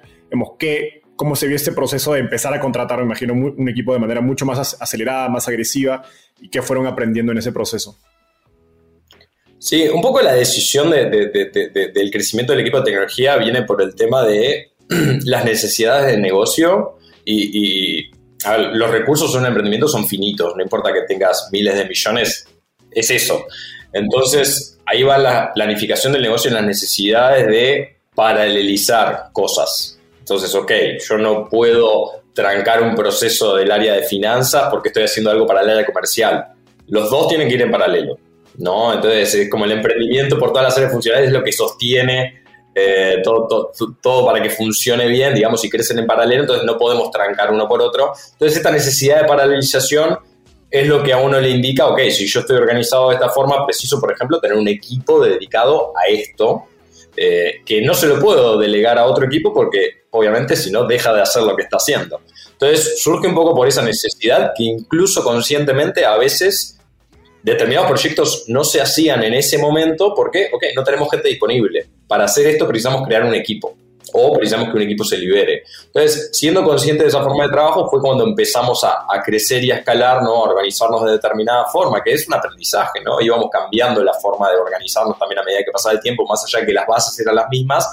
Speaker 1: ¿qué, cómo se vio este proceso de empezar a contratar, me imagino, un equipo de manera mucho más acelerada, más agresiva, y qué fueron aprendiendo en ese proceso.
Speaker 2: Sí, un poco la decisión del crecimiento del equipo de tecnología viene por el tema de las necesidades del negocio y, los recursos de un emprendimiento son finitos, no importa que tengas miles de millones, es eso. Entonces, ahí va la planificación del negocio en las necesidades de paralelizar cosas. Entonces, ok, yo no puedo trancar un proceso del área de finanzas porque estoy haciendo algo para el área comercial. Los dos tienen que ir en paralelo. ¿no? Entonces, como el emprendimiento por todas las áreas funcionales es lo que sostiene eh, todo, todo, para que funcione bien, digamos, y crecen en paralelo, entonces no podemos trancar uno por otro. Entonces esta necesidad de paralelización es lo que a uno le indica, ok, si yo estoy organizado de esta forma, preciso, por ejemplo, tener un equipo dedicado a esto, eh, que no se lo puedo delegar a otro equipo porque obviamente si no deja de hacer lo que está haciendo. Entonces surge un poco por esa necesidad que incluso conscientemente a veces determinados proyectos no se hacían en ese momento porque, ok, no tenemos gente disponible. Para hacer esto precisamos crear un equipo o precisamos que un equipo se libere. Entonces, siendo consciente de esa forma de trabajo fue cuando empezamos a, crecer y a escalar, ¿no? a organizarnos de determinada forma, que es un aprendizaje, ¿no? Íbamos cambiando la forma de organizarnos también a medida que pasaba el tiempo, más allá de que las bases eran las mismas,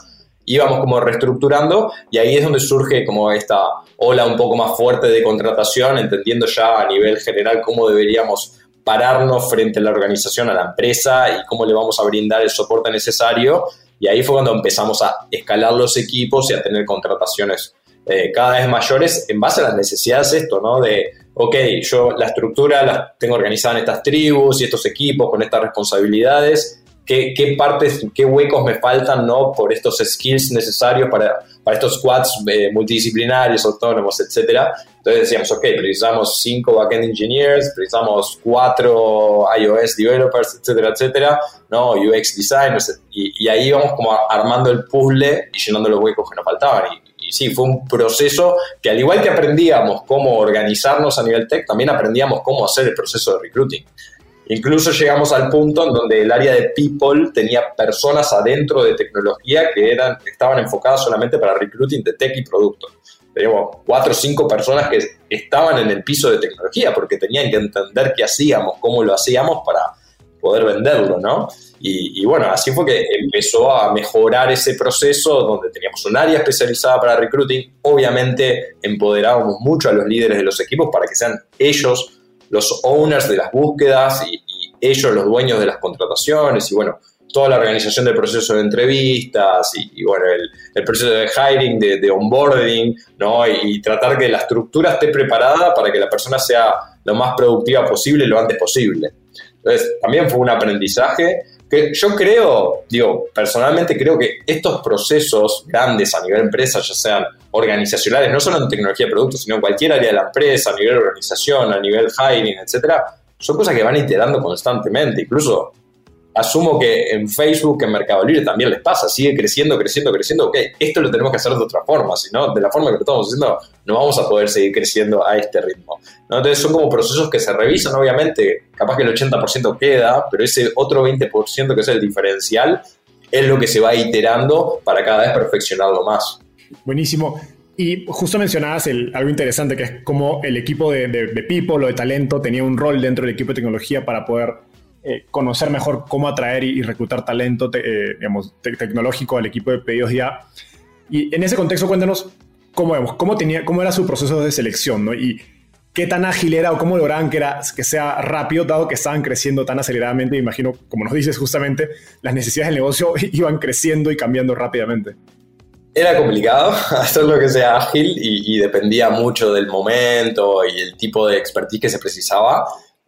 Speaker 2: íbamos como reestructurando y ahí es donde surge como esta ola un poco más fuerte de contratación, entendiendo ya a nivel general cómo deberíamos pararnos frente a la organización, a la empresa y cómo le vamos a brindar el soporte necesario. Y ahí fue cuando empezamos a escalar los equipos y a tener contrataciones eh, cada vez mayores en base a las necesidades esto, ¿no? De, ok, yo la estructura la tengo organizada en estas tribus y estos equipos con estas responsabilidades qué, partes, qué huecos me faltan, ¿no? Por estos skills necesarios para, para estos squads eh, multidisciplinarios, autónomos, etcétera. Entonces decíamos, ok, precisamos cinco backend engineers, precisamos cuatro iOS developers, etcétera, etcétera, ¿no? UX designers, y, y ahí íbamos como armando el puzzle y llenando los huecos que nos faltaban. Y, y sí, fue un proceso que al igual que aprendíamos cómo organizarnos a nivel tech, también aprendíamos cómo hacer el proceso de recruiting. Incluso llegamos al punto en donde el área de people tenía personas adentro de tecnología que eran, estaban enfocadas solamente para recruiting de tech y producto. Teníamos cuatro o cinco personas que estaban en el piso de tecnología porque tenían que entender qué hacíamos, cómo lo hacíamos para poder venderlo, ¿no? Y, y, bueno, así fue que empezó a mejorar ese proceso donde teníamos un área especializada para recruiting. Obviamente empoderábamos mucho a los líderes de los equipos para que sean ellos los owners de las búsquedas y, ellos los dueños de las contrataciones y bueno, toda la organización del proceso de entrevistas y, bueno, el, proceso de hiring, de, onboarding, ¿no? Y, tratar que la estructura esté preparada para que la persona sea lo más productiva posible lo antes posible. Entonces, también fue un aprendizaje que yo creo, digo, personalmente creo que estos procesos grandes a nivel empresa, ya sean organizacionales, no solo en tecnología de productos, sino en cualquier área de la empresa, a nivel organización, a nivel hiring, etcétera, son cosas que van iterando constantemente. Incluso asumo que en Facebook, en Mercado Libre también les pasa, sigue creciendo, creciendo, creciendo. Ok, esto lo tenemos que hacer de otra forma, si no, de la forma que lo estamos haciendo, no vamos a poder seguir creciendo a este ritmo. Entonces son como procesos que se revisan, obviamente, capaz que el 80% queda, pero ese otro 20% que es el diferencial es lo que se va iterando para cada vez perfeccionarlo más.
Speaker 1: Buenísimo. Y justo mencionabas algo interesante, que es cómo el equipo de, people o de talento tenía un rol dentro del equipo de tecnología para poder eh, conocer mejor cómo atraer y, reclutar talento eh, digamos, tecnológico al equipo de pedidos ya. Y en ese contexto, cuéntanos cómo, cómo, tenía, cómo era su proceso de selección, ¿no? Y qué tan ágil era o cómo lograban que, era, que sea rápido, dado que estaban creciendo tan aceleradamente. Imagino, como nos dices justamente, las necesidades del negocio iban creciendo y cambiando rápidamente.
Speaker 2: Era complicado hacer lo que sea ágil y, dependía mucho del momento y el tipo de expertise que se precisaba,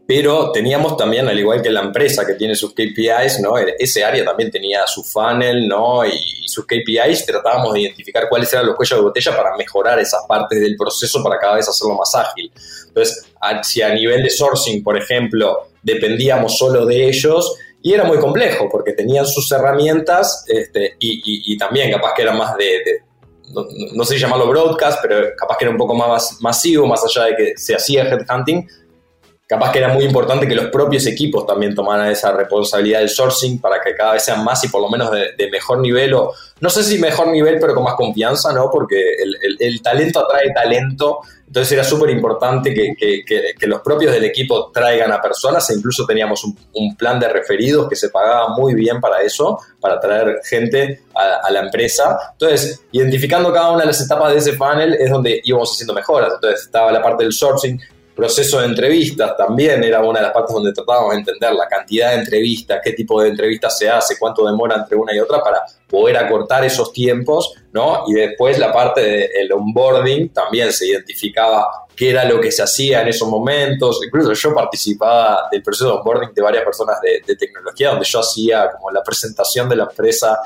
Speaker 2: pero teníamos también, al igual que la empresa que tiene sus KPIs, ¿no? ese área también tenía su funnel ¿no? y, sus KPIs, tratábamos de identificar cuáles eran los cuellos de botella para mejorar esas partes del proceso para cada vez hacerlo más ágil. Entonces, si a nivel de sourcing, por ejemplo, dependíamos solo de ellos, y era muy complejo porque tenían sus herramientas este, y, también capaz que era más de, no, sé si llamarlo broadcast, pero capaz que era un poco más masivo, más allá de que se hacía headhunting, capaz que era muy importante que los propios equipos también tomaran esa responsabilidad del sourcing para que cada vez sean más y por lo menos de, mejor nivel, o no sé si mejor nivel, pero con más confianza, ¿no? Porque el, talento atrae talento, entonces era súper importante que, que, los propios del equipo traigan a personas e incluso teníamos un, plan de referidos que se pagaba muy bien para eso, para traer gente a, a la empresa. Entonces, identificando cada una de las etapas de ese panel es donde íbamos haciendo mejoras. Entonces, estaba la parte del sourcing, proceso de entrevistas también era una de las partes donde tratábamos de entender la cantidad de entrevistas, qué tipo de entrevistas se hace, cuánto demora entre una y otra para poder acortar esos tiempos, ¿no? Y después la parte del onboarding también se identificaba qué era lo que se hacía en esos momentos. Incluso yo participaba del proceso de onboarding de varias personas de, de tecnología, donde yo hacía como la presentación de la empresa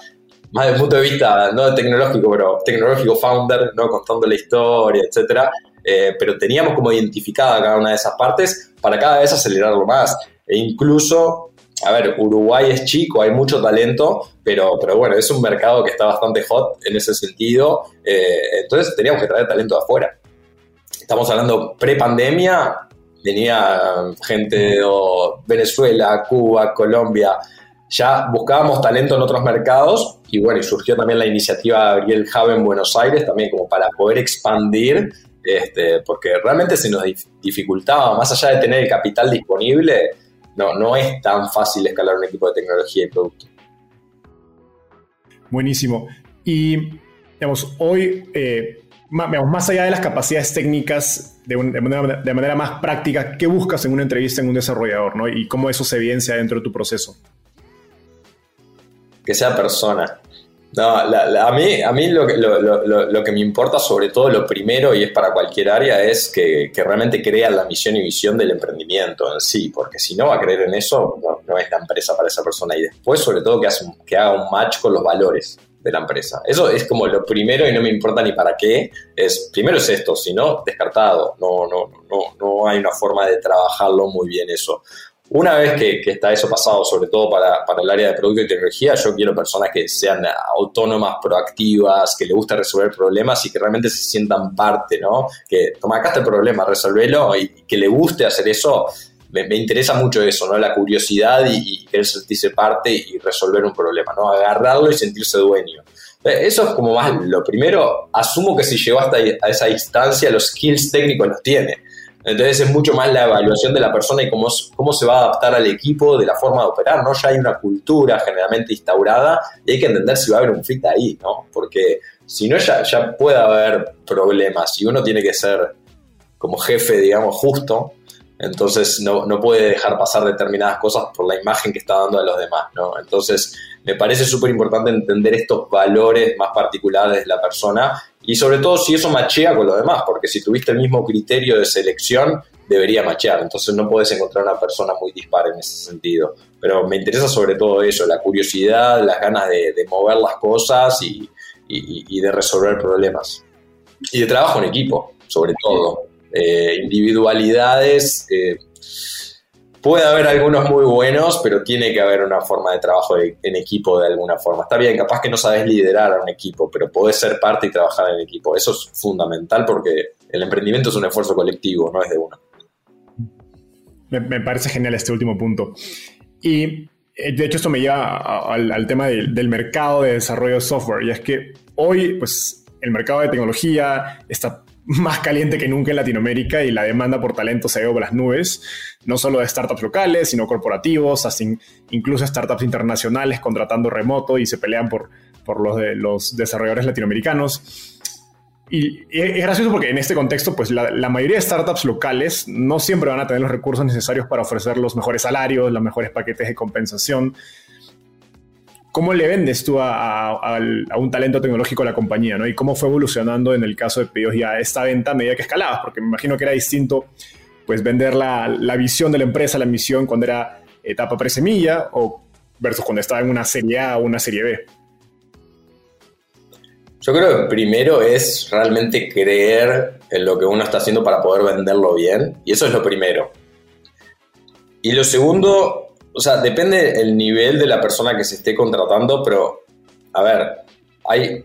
Speaker 2: más desde el punto de vista, no tecnológico, pero tecnológico founder, ¿no? contando la historia, etcétera. Eh, pero teníamos como identificada cada una de esas partes para cada vez acelerarlo más. E incluso, a ver, Uruguay es chico, hay mucho talento, pero, pero bueno, es un mercado que está bastante hot en ese sentido. Eh, entonces teníamos que traer talento de afuera. Estamos hablando pre-pandemia, venía gente de Venezuela, Cuba, Colombia. Ya buscábamos talento en otros mercados y bueno, y surgió también la iniciativa de Gabriel Hub en Buenos Aires también como para poder expandir este, porque realmente se nos dificultaba, más allá de tener el capital disponible, no, no es tan fácil escalar un equipo de tecnología y producto.
Speaker 1: Buenísimo. Y, digamos, hoy, eh, más, allá de las capacidades técnicas, de, manera, de, manera, más práctica, ¿qué buscas en una entrevista en un desarrollador? ¿no? Y cómo eso se evidencia dentro de tu proceso.
Speaker 2: Que sea persona. No, a mí, a mí lo, lo, que me importa sobre todo, lo primero, y es para cualquier área, es que, realmente crea la misión y visión del emprendimiento en sí, porque si no va a creer en eso, no, es la empresa para esa persona. Y después, sobre todo, que, que haga un match con los valores de la empresa. Eso es como lo primero y no me importa ni para qué. Es, primero es esto, si no, descartado. No, no, no, no hay una forma de trabajarlo muy bien eso. Una vez que, está eso pasado, sobre todo para, el área de producto y tecnología, yo quiero personas que sean autónomas, proactivas, que le guste resolver problemas y que realmente se sientan parte, ¿no? Que, toma, acá está el problema, resolverlo y que le guste hacer eso. Me, interesa mucho eso, ¿no? La curiosidad y, querer sentirse parte y resolver un problema, ¿no? Agarrarlo y sentirse dueño. Eso es como más lo primero. Asumo que si llegó hasta esa instancia, los skills técnicos los tiene entonces es mucho más la evaluación de la persona y cómo, cómo se va a adaptar al equipo, de la forma de operar, ¿no? Ya hay una cultura generalmente instaurada y hay que entender si va a haber un fit ahí, ¿no? Porque si no, ya, ya puede haber problemas y uno tiene que ser como jefe, digamos, justo. Entonces no, no puede dejar pasar determinadas cosas por la imagen que está dando a los demás, ¿no? Entonces me parece súper importante entender estos valores más particulares de la persona y sobre todo si eso machea con lo demás, porque si tuviste el mismo criterio de selección, debería machear. Entonces no puedes encontrar una persona muy dispar en ese sentido. Pero me interesa sobre todo eso, la curiosidad, las ganas de, mover las cosas y, de resolver problemas. Y de trabajo en equipo, sobre todo. Eh, individualidades. Eh, Puede haber algunos muy buenos, pero tiene que haber una forma de trabajo en equipo de alguna forma. Está bien, capaz que no sabes liderar a un equipo, pero podés ser parte y trabajar en equipo. Eso es fundamental porque el emprendimiento es un esfuerzo colectivo, no es de uno.
Speaker 1: Me, parece genial este último punto. Y eh, de hecho esto me lleva al, tema del mercado de desarrollo de software. Y es que hoy, pues, el mercado de tecnología está más caliente que nunca en Latinoamérica y la demanda por talento se ido por las nubes, no solo de startups locales, sino corporativos, así, incluso startups internacionales contratando remoto y se pelean por, por los, de, los desarrolladores latinoamericanos. Y, es gracioso porque en este contexto, pues la, mayoría de startups locales no siempre van a tener los recursos necesarios para ofrecer los mejores salarios, los mejores paquetes de compensación. ¿Cómo le vendes tú a, un talento tecnológico a la compañía? ¿no? ¿Y cómo fue evolucionando en el caso de pedidos ya esta venta a medida que escalabas? Porque me imagino que era distinto pues vender la, visión de la empresa, la misión cuando era etapa pre-semilla o versus cuando estaba en una serie A o una serie B.
Speaker 2: Yo creo que primero es realmente creer en lo que uno está haciendo para poder venderlo bien. Y eso es lo primero. Y lo segundo o sea, depende el nivel de la persona que se esté contratando, pero, a ver, hay,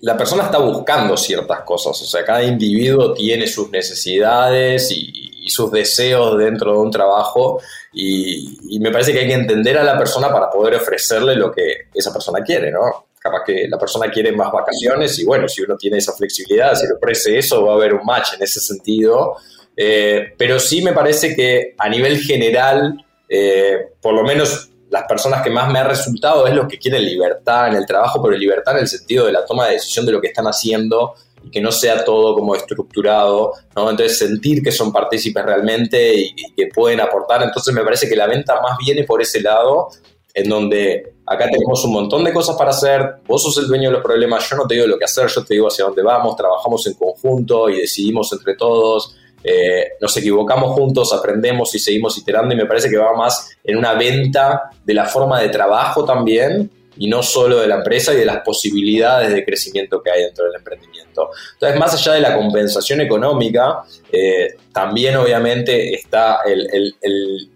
Speaker 2: la persona está buscando ciertas cosas, o sea, cada individuo tiene sus necesidades y, sus deseos dentro de un trabajo y, me parece que hay que entender a la persona para poder ofrecerle lo que esa persona quiere, ¿no? Capaz que la persona quiere más vacaciones y bueno, si uno tiene esa flexibilidad, si le ofrece eso, va a haber un match en ese sentido. Eh, pero sí me parece que a nivel general eh, por lo menos las personas que más me ha resultado es los que quieren libertad en el trabajo, pero libertad en el sentido de la toma de decisión de lo que están haciendo y que no sea todo como estructurado. Entonces sentir que son partícipes realmente y, que pueden aportar. Entonces me parece que la venta más viene por ese lado, en donde acá tenemos un montón de cosas para hacer, vos sos el dueño de los problemas, yo no te digo lo que hacer, yo te digo hacia dónde vamos, trabajamos en conjunto y decidimos entre todos eh, nos equivocamos juntos, aprendemos y seguimos iterando y me parece que va más en una venta de la forma de trabajo también y no solo de la empresa y de las posibilidades de crecimiento que hay dentro del emprendimiento. Entonces, más allá de la compensación económica, eh, también obviamente está el,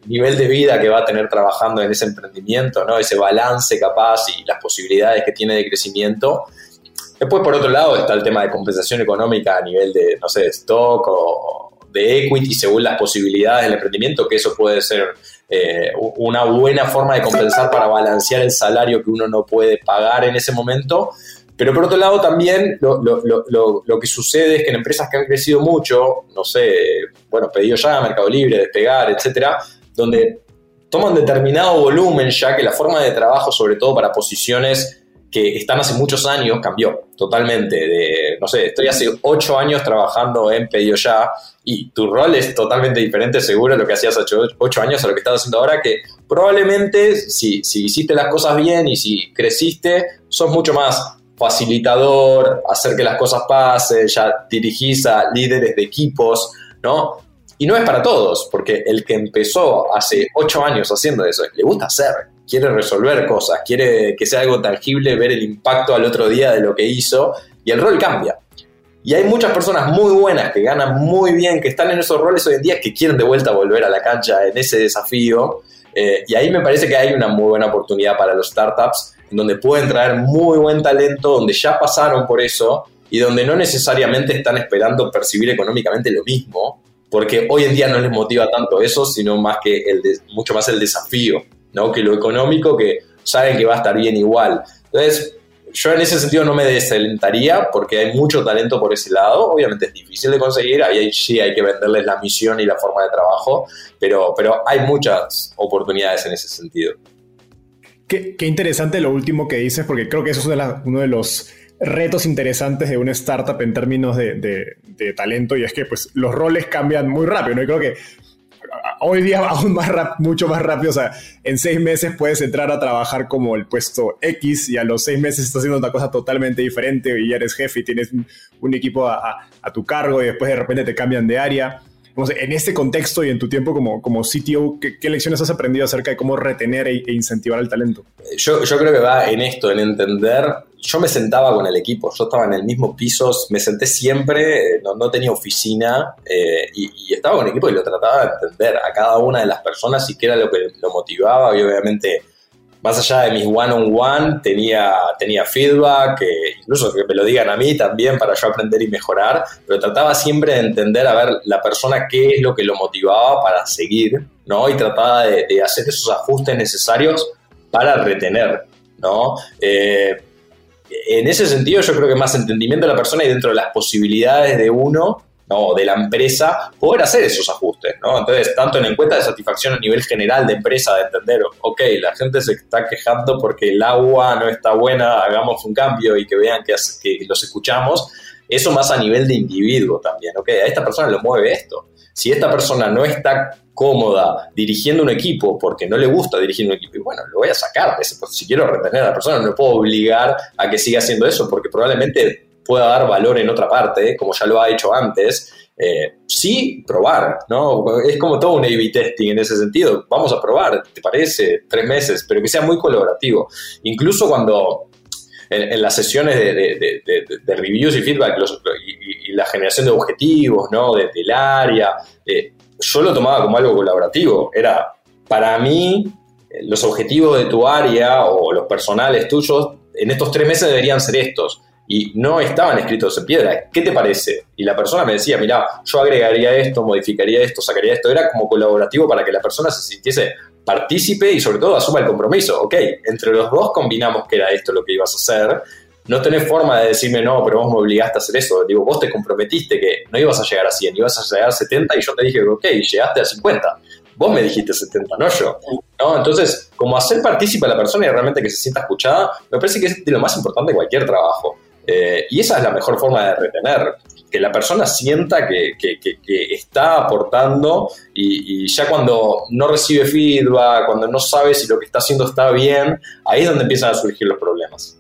Speaker 2: nivel de vida que va a tener trabajando en ese emprendimiento, ¿no? ese balance capaz y las posibilidades que tiene de crecimiento. Después, por otro lado, está el tema de compensación económica a nivel de, no sé, stock o de equity según las posibilidades del emprendimiento, que eso puede ser eh, una buena forma de compensar para balancear el salario que uno no puede pagar en ese momento. Pero por otro lado también lo, que sucede es que en empresas que han crecido mucho, no sé, bueno, pedido ya, Mercado Libre, Despegar, etcétera, donde toman determinado volumen ya que la forma de trabajo, sobre todo para posiciones que están hace muchos años, cambió totalmente. De, no sé, estoy hace ocho años trabajando en Pedido Ya y tu rol es totalmente diferente, seguro, lo que hacías hace ocho años a lo que estás haciendo ahora, que probablemente si, si hiciste las cosas bien y si creciste, sos mucho más facilitador, hacer que las cosas pasen, ya dirigís a líderes de equipos, ¿no? Y no es para todos, porque el que empezó hace ocho años haciendo eso, le gusta hacer, quiere resolver cosas, quiere que sea algo tangible, ver el impacto al otro día de lo que hizo, y el rol cambia. Y hay muchas personas muy buenas que ganan muy bien, que están en esos roles hoy en día, que quieren de vuelta volver a la cancha en ese desafío. Eh, y ahí me parece que hay una muy buena oportunidad para los startups, en donde pueden traer muy buen talento, donde ya pasaron por eso y donde no necesariamente están esperando percibir económicamente lo mismo, porque hoy en día no les motiva tanto eso, sino más que el mucho más el desafío, ¿no? Que lo económico, que saben que va a estar bien igual. Entonces, yo en ese sentido no me desalentaría porque hay mucho talento por ese lado. Obviamente es difícil de conseguir, ahí sí hay que venderles la misión y la forma de trabajo, pero, pero hay muchas oportunidades en ese sentido.
Speaker 1: Qué, interesante lo último que dices, porque creo que eso es uno de los retos interesantes de una startup en términos de, talento y es que pues los roles cambian muy rápido, ¿no? Y creo que hoy día aún más mucho más rápido, o sea, en seis meses puedes entrar a trabajar como el puesto X y a los seis meses estás haciendo otra cosa totalmente diferente y ya eres jefe y tienes un, equipo a, tu cargo y después de repente te cambian de área en este contexto y en tu tiempo como, como CTO, ¿qué, lecciones has aprendido acerca de cómo retener e, e, incentivar el talento?
Speaker 2: Yo, yo creo que va en esto, en entender yo me sentaba con el equipo, yo estaba en el mismo piso, me senté siempre, no, no tenía oficina eh, y, estaba con el equipo y lo trataba de entender a cada una de las personas y qué era lo que lo motivaba y obviamente más allá de mis one-on-one, tenía, tenía feedback, incluso que me lo digan a mí también para yo aprender y mejorar, pero trataba siempre de entender, a ver, la persona qué es lo que lo motivaba para seguir, ¿no? Y trataba de, hacer esos ajustes necesarios para retener, ¿no? Eh, en ese sentido, yo creo que más entendimiento de la persona y dentro de las posibilidades de uno, ¿no? de la empresa, poder hacer esos ajustes. ¿no? Entonces, tanto en encuesta de satisfacción a nivel general de empresa, de entender, ok, la gente se está quejando porque el agua no está buena, hagamos un cambio y que vean que, que los escuchamos. Eso más a nivel de individuo también, ok, a esta persona le mueve esto. Si esta persona no está cómoda dirigiendo un equipo porque no le gusta dirigir un equipo, y bueno, lo voy a sacar si quiero retener a la persona, no puedo obligar a que siga haciendo eso porque probablemente pueda dar valor en otra parte, como ya lo ha hecho antes, eh, sí probar, ¿no? Es como todo un A-B testing en ese sentido. Vamos a probar, ¿te parece? Tres meses, pero que sea muy colaborativo. Incluso cuando en, las sesiones de, reviews y feedback y, la generación de objetivos, ¿no? del área, eh, yo lo tomaba como algo colaborativo. Era, para mí, los objetivos de tu área o los personales tuyos en estos tres meses deberían ser estos y no estaban escritos en piedra. ¿Qué te parece? Y la persona me decía, mira, yo agregaría esto, modificaría esto, sacaría esto. Era como colaborativo para que la persona se sintiese partícipe y sobre todo asuma el compromiso. Ok, entre los dos combinamos que era esto lo que ibas a hacer. No tenés forma de decirme, no, pero vos me obligaste a hacer eso. Digo, vos te comprometiste que no ibas a llegar a 100, ibas a llegar a 70 y yo te dije, ok, llegaste a 50. Vos me dijiste 70, no yo. ¿No? Entonces, como hacer partícipe a la persona y realmente que se sienta escuchada, me parece que es de lo más importante de cualquier trabajo. Eh, y esa es la mejor forma de retener, que la persona sienta que, está aportando y, ya cuando no recibe feedback, cuando no sabe si lo que está haciendo está bien, ahí es donde empiezan a surgir los problemas.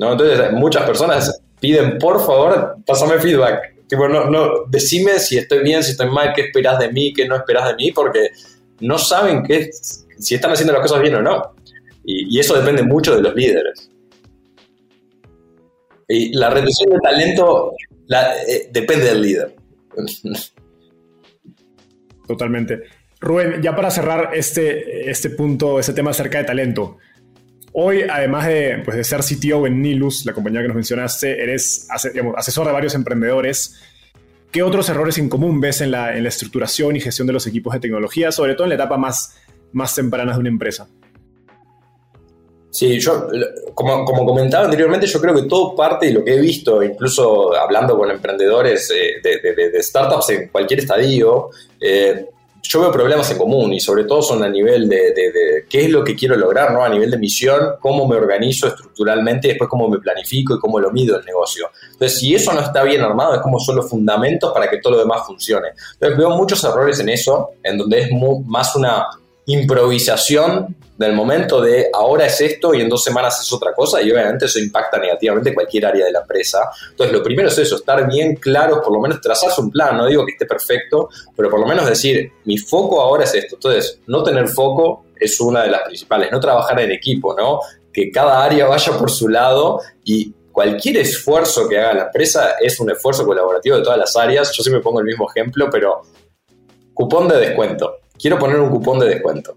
Speaker 2: ¿No? Entonces muchas personas piden, por favor, pásame feedback. Tipo, no, no, decime si estoy bien, si estoy mal, qué esperas de mí, qué no esperas de mí, porque no saben qué, si están haciendo las cosas bien o no. Y, eso depende mucho de los líderes. Y la retención de talento eh, depende del líder.
Speaker 1: Totalmente. Rubén, ya para cerrar este, este punto, este tema acerca de talento. Hoy, además de, pues, de ser CTO en Nilus, la compañía que nos mencionaste, eres asesor de varios emprendedores. ¿Qué otros errores en común ves en la, en estructuración y gestión de los equipos de tecnología, sobre todo en la etapa más, más temprana de una empresa?
Speaker 2: Sí, yo, como, como, comentaba anteriormente, yo creo que todo parte de lo que he visto, incluso hablando con emprendedores eh, de, de, startups en cualquier estadio, eh, yo veo problemas en común y sobre todo son a nivel de, qué es lo que quiero lograr, ¿no? A nivel de misión, cómo me organizo estructuralmente después cómo me planifico y cómo lo mido el negocio. Entonces, si eso no está bien armado, es como son los fundamentos para que todo lo demás funcione. Entonces, veo muchos errores en eso, en donde es más una improvisación del momento de ahora es esto y en dos semanas es otra cosa y obviamente eso impacta negativamente cualquier área de la empresa. Entonces lo primero es eso, estar bien claro, por lo menos trazarse un plan, no digo que esté perfecto, pero por lo menos decir, mi foco ahora es esto. Entonces, no tener foco es una de las principales, no trabajar en equipo, ¿no? Que cada área vaya por su lado y cualquier esfuerzo que haga la empresa es un esfuerzo colaborativo de todas las áreas. Yo siempre pongo el mismo ejemplo, pero cupón de descuento. Quiero poner un cupón de descuento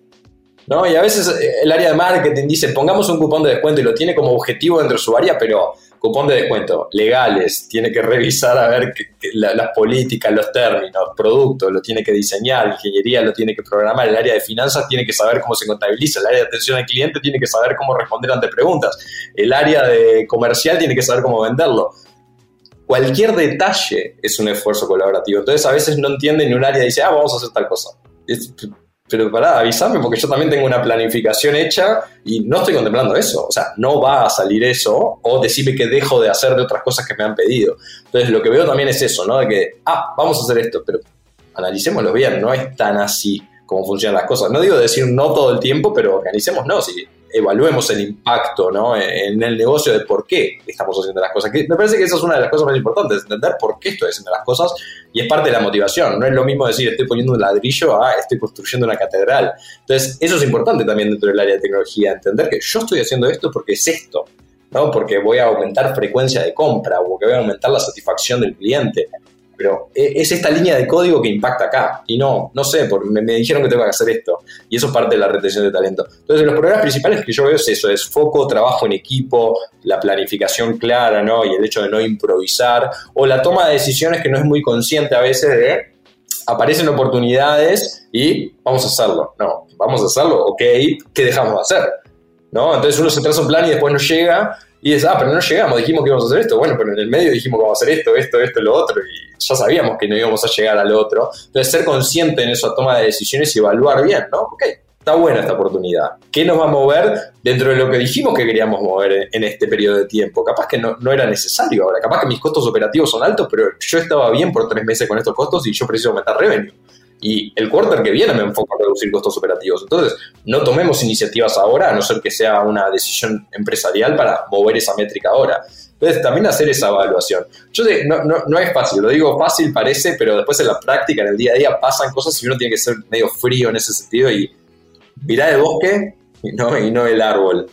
Speaker 2: ¿no? Y a veces eh, el área de marketing dice, pongamos un cupón de descuento y lo tiene como objetivo dentro de su área, pero cupón de descuento, legales, tiene que revisar a ver las políticas, los términos, productos, lo tiene que diseñar, ingeniería lo tiene que programar, el área de finanzas tiene que saber cómo se contabiliza, el área de atención al cliente tiene que saber cómo responder ante preguntas, el área de comercial tiene que saber cómo venderlo. Cualquier detalle es un esfuerzo colaborativo. Entonces a veces no entienden ni un área y dice, ah, vamos a hacer tal cosa pero pará, avísame porque yo también tengo una planificación hecha y no estoy contemplando eso. O sea, no va a salir eso o decirme que dejo de hacer de otras cosas que me han pedido. Entonces, lo que veo también es eso, ¿no? De que, ah, vamos a hacer esto, pero analicémoslo bien, no es tan así como funcionan las cosas. No digo decir no todo el tiempo, pero organicémonos, no, si evaluemos el impacto ¿no? en el negocio de por qué estamos haciendo las cosas. me parece que esa es una de las cosas más importantes, entender por qué estoy haciendo las cosas y es parte de la motivación. No es lo mismo decir estoy poniendo un ladrillo a estoy construyendo una catedral. Entonces, eso es importante también dentro del área de tecnología, entender que yo estoy haciendo esto porque es esto. ¿no? porque voy a aumentar frecuencia de compra o porque voy a aumentar la satisfacción del cliente pero e, es esta línea de código que impacta acá. Y no, no sé, me, dijeron que tengo que hacer esto. Y eso es parte de la retención de talento. Entonces, los problemas principales que yo veo es eso, es foco, trabajo en equipo, la planificación clara, ¿no? Y el hecho de no improvisar, o la toma de decisiones que no es muy consciente a veces de aparecen oportunidades y vamos a hacerlo. No, vamos a hacerlo, ok, ¿qué dejamos de hacer? ¿No? Entonces uno se traza un plan y después no llega y dices, ah, pero no llegamos, dijimos que íbamos a hacer esto. Bueno, pero en el medio dijimos que vamos a hacer esto, esto, esto, lo otro, y ya sabíamos que no íbamos a llegar al otro. Entonces, ser consciente en esa toma de decisiones y evaluar bien, ¿no? Ok, está buena esta oportunidad. ¿Qué nos va a mover dentro de lo que dijimos que queríamos mover en este periodo de tiempo? Capaz que no, no, era necesario ahora, capaz que mis costos operativos son altos, pero yo estaba bien por tres meses con estos costos y yo preciso aumentar revenue y el quarter que viene me enfoco a reducir costos operativos. Entonces, no tomemos iniciativas ahora, a no ser que sea una decisión empresarial para mover esa métrica ahora. Entonces, también hacer esa evaluación. Yo no, no, no, es fácil, lo digo fácil parece, pero después en la práctica, en el día a día, pasan cosas y uno tiene que ser medio frío en ese sentido y mirar el bosque y no, y no el árbol.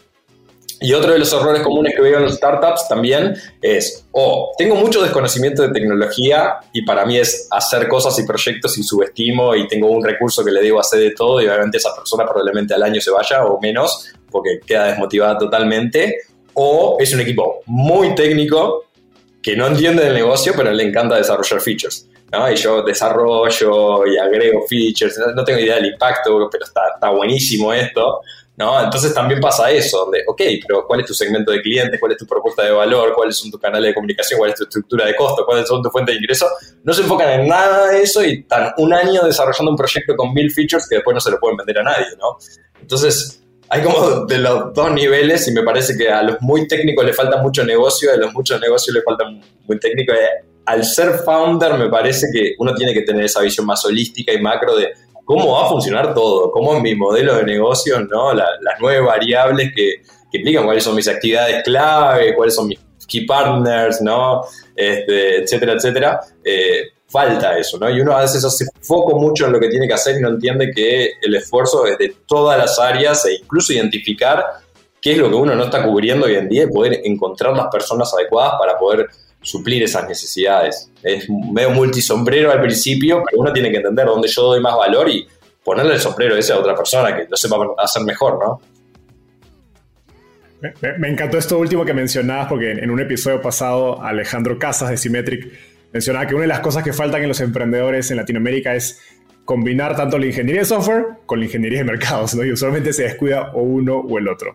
Speaker 2: Y otro de los errores comunes que veo en los startups también es, oh, tengo mucho desconocimiento de tecnología y para mí es hacer cosas y proyectos y subestimo y tengo un recurso que le digo hacer de todo y obviamente esa persona probablemente al año se vaya o menos porque queda desmotivada totalmente. O es un equipo muy técnico que no entiende del negocio pero le encanta desarrollar features. ¿no? Y yo desarrollo y agrego features, no tengo idea del impacto, pero está buenísimo esto. ¿No? Entonces también pasa eso, donde, ok, pero ¿cuál es tu segmento de clientes? ¿Cuál es tu propuesta de valor? ¿Cuáles son tus canales de comunicación? ¿Cuál es tu estructura de costo? ¿Cuáles son tus fuentes de ingreso? No se enfocan en nada de eso y están un año desarrollando un proyecto con mil features que después no se lo pueden vender a nadie, ¿no? Entonces, hay como de los dos niveles y me parece que a los muy técnicos le falta mucho negocio, a los muchos negocios le falta muy técnico. Al ser founder me parece que uno tiene que tener esa visión más holística y macro de cómo va a funcionar todo, cómo en mi modelo de negocio, ¿no? las nueve variables que, que, implican cuáles son mis actividades clave, cuáles son mis key partners, ¿no? Este, etcétera, etcétera. Eh, falta eso, ¿no? Y uno a veces hace foco mucho en lo que tiene que hacer y no entiende que el esfuerzo es de todas las áreas e incluso identificar qué es lo que uno no está cubriendo hoy en día y poder encontrar las personas adecuadas para poder suplir esas necesidades. Es medio multisombrero al principio, pero uno tiene que entender dónde yo doy más valor y ponerle el sombrero ese a otra persona que lo sepa hacer mejor, ¿no?
Speaker 3: Me, encantó esto último que mencionabas porque en, un episodio pasado Alejandro Casas de Symmetric mencionaba que una de las cosas que faltan en los emprendedores en Latinoamérica es combinar tanto la ingeniería de software con la ingeniería de mercados, ¿no? Y usualmente se descuida o uno o el otro.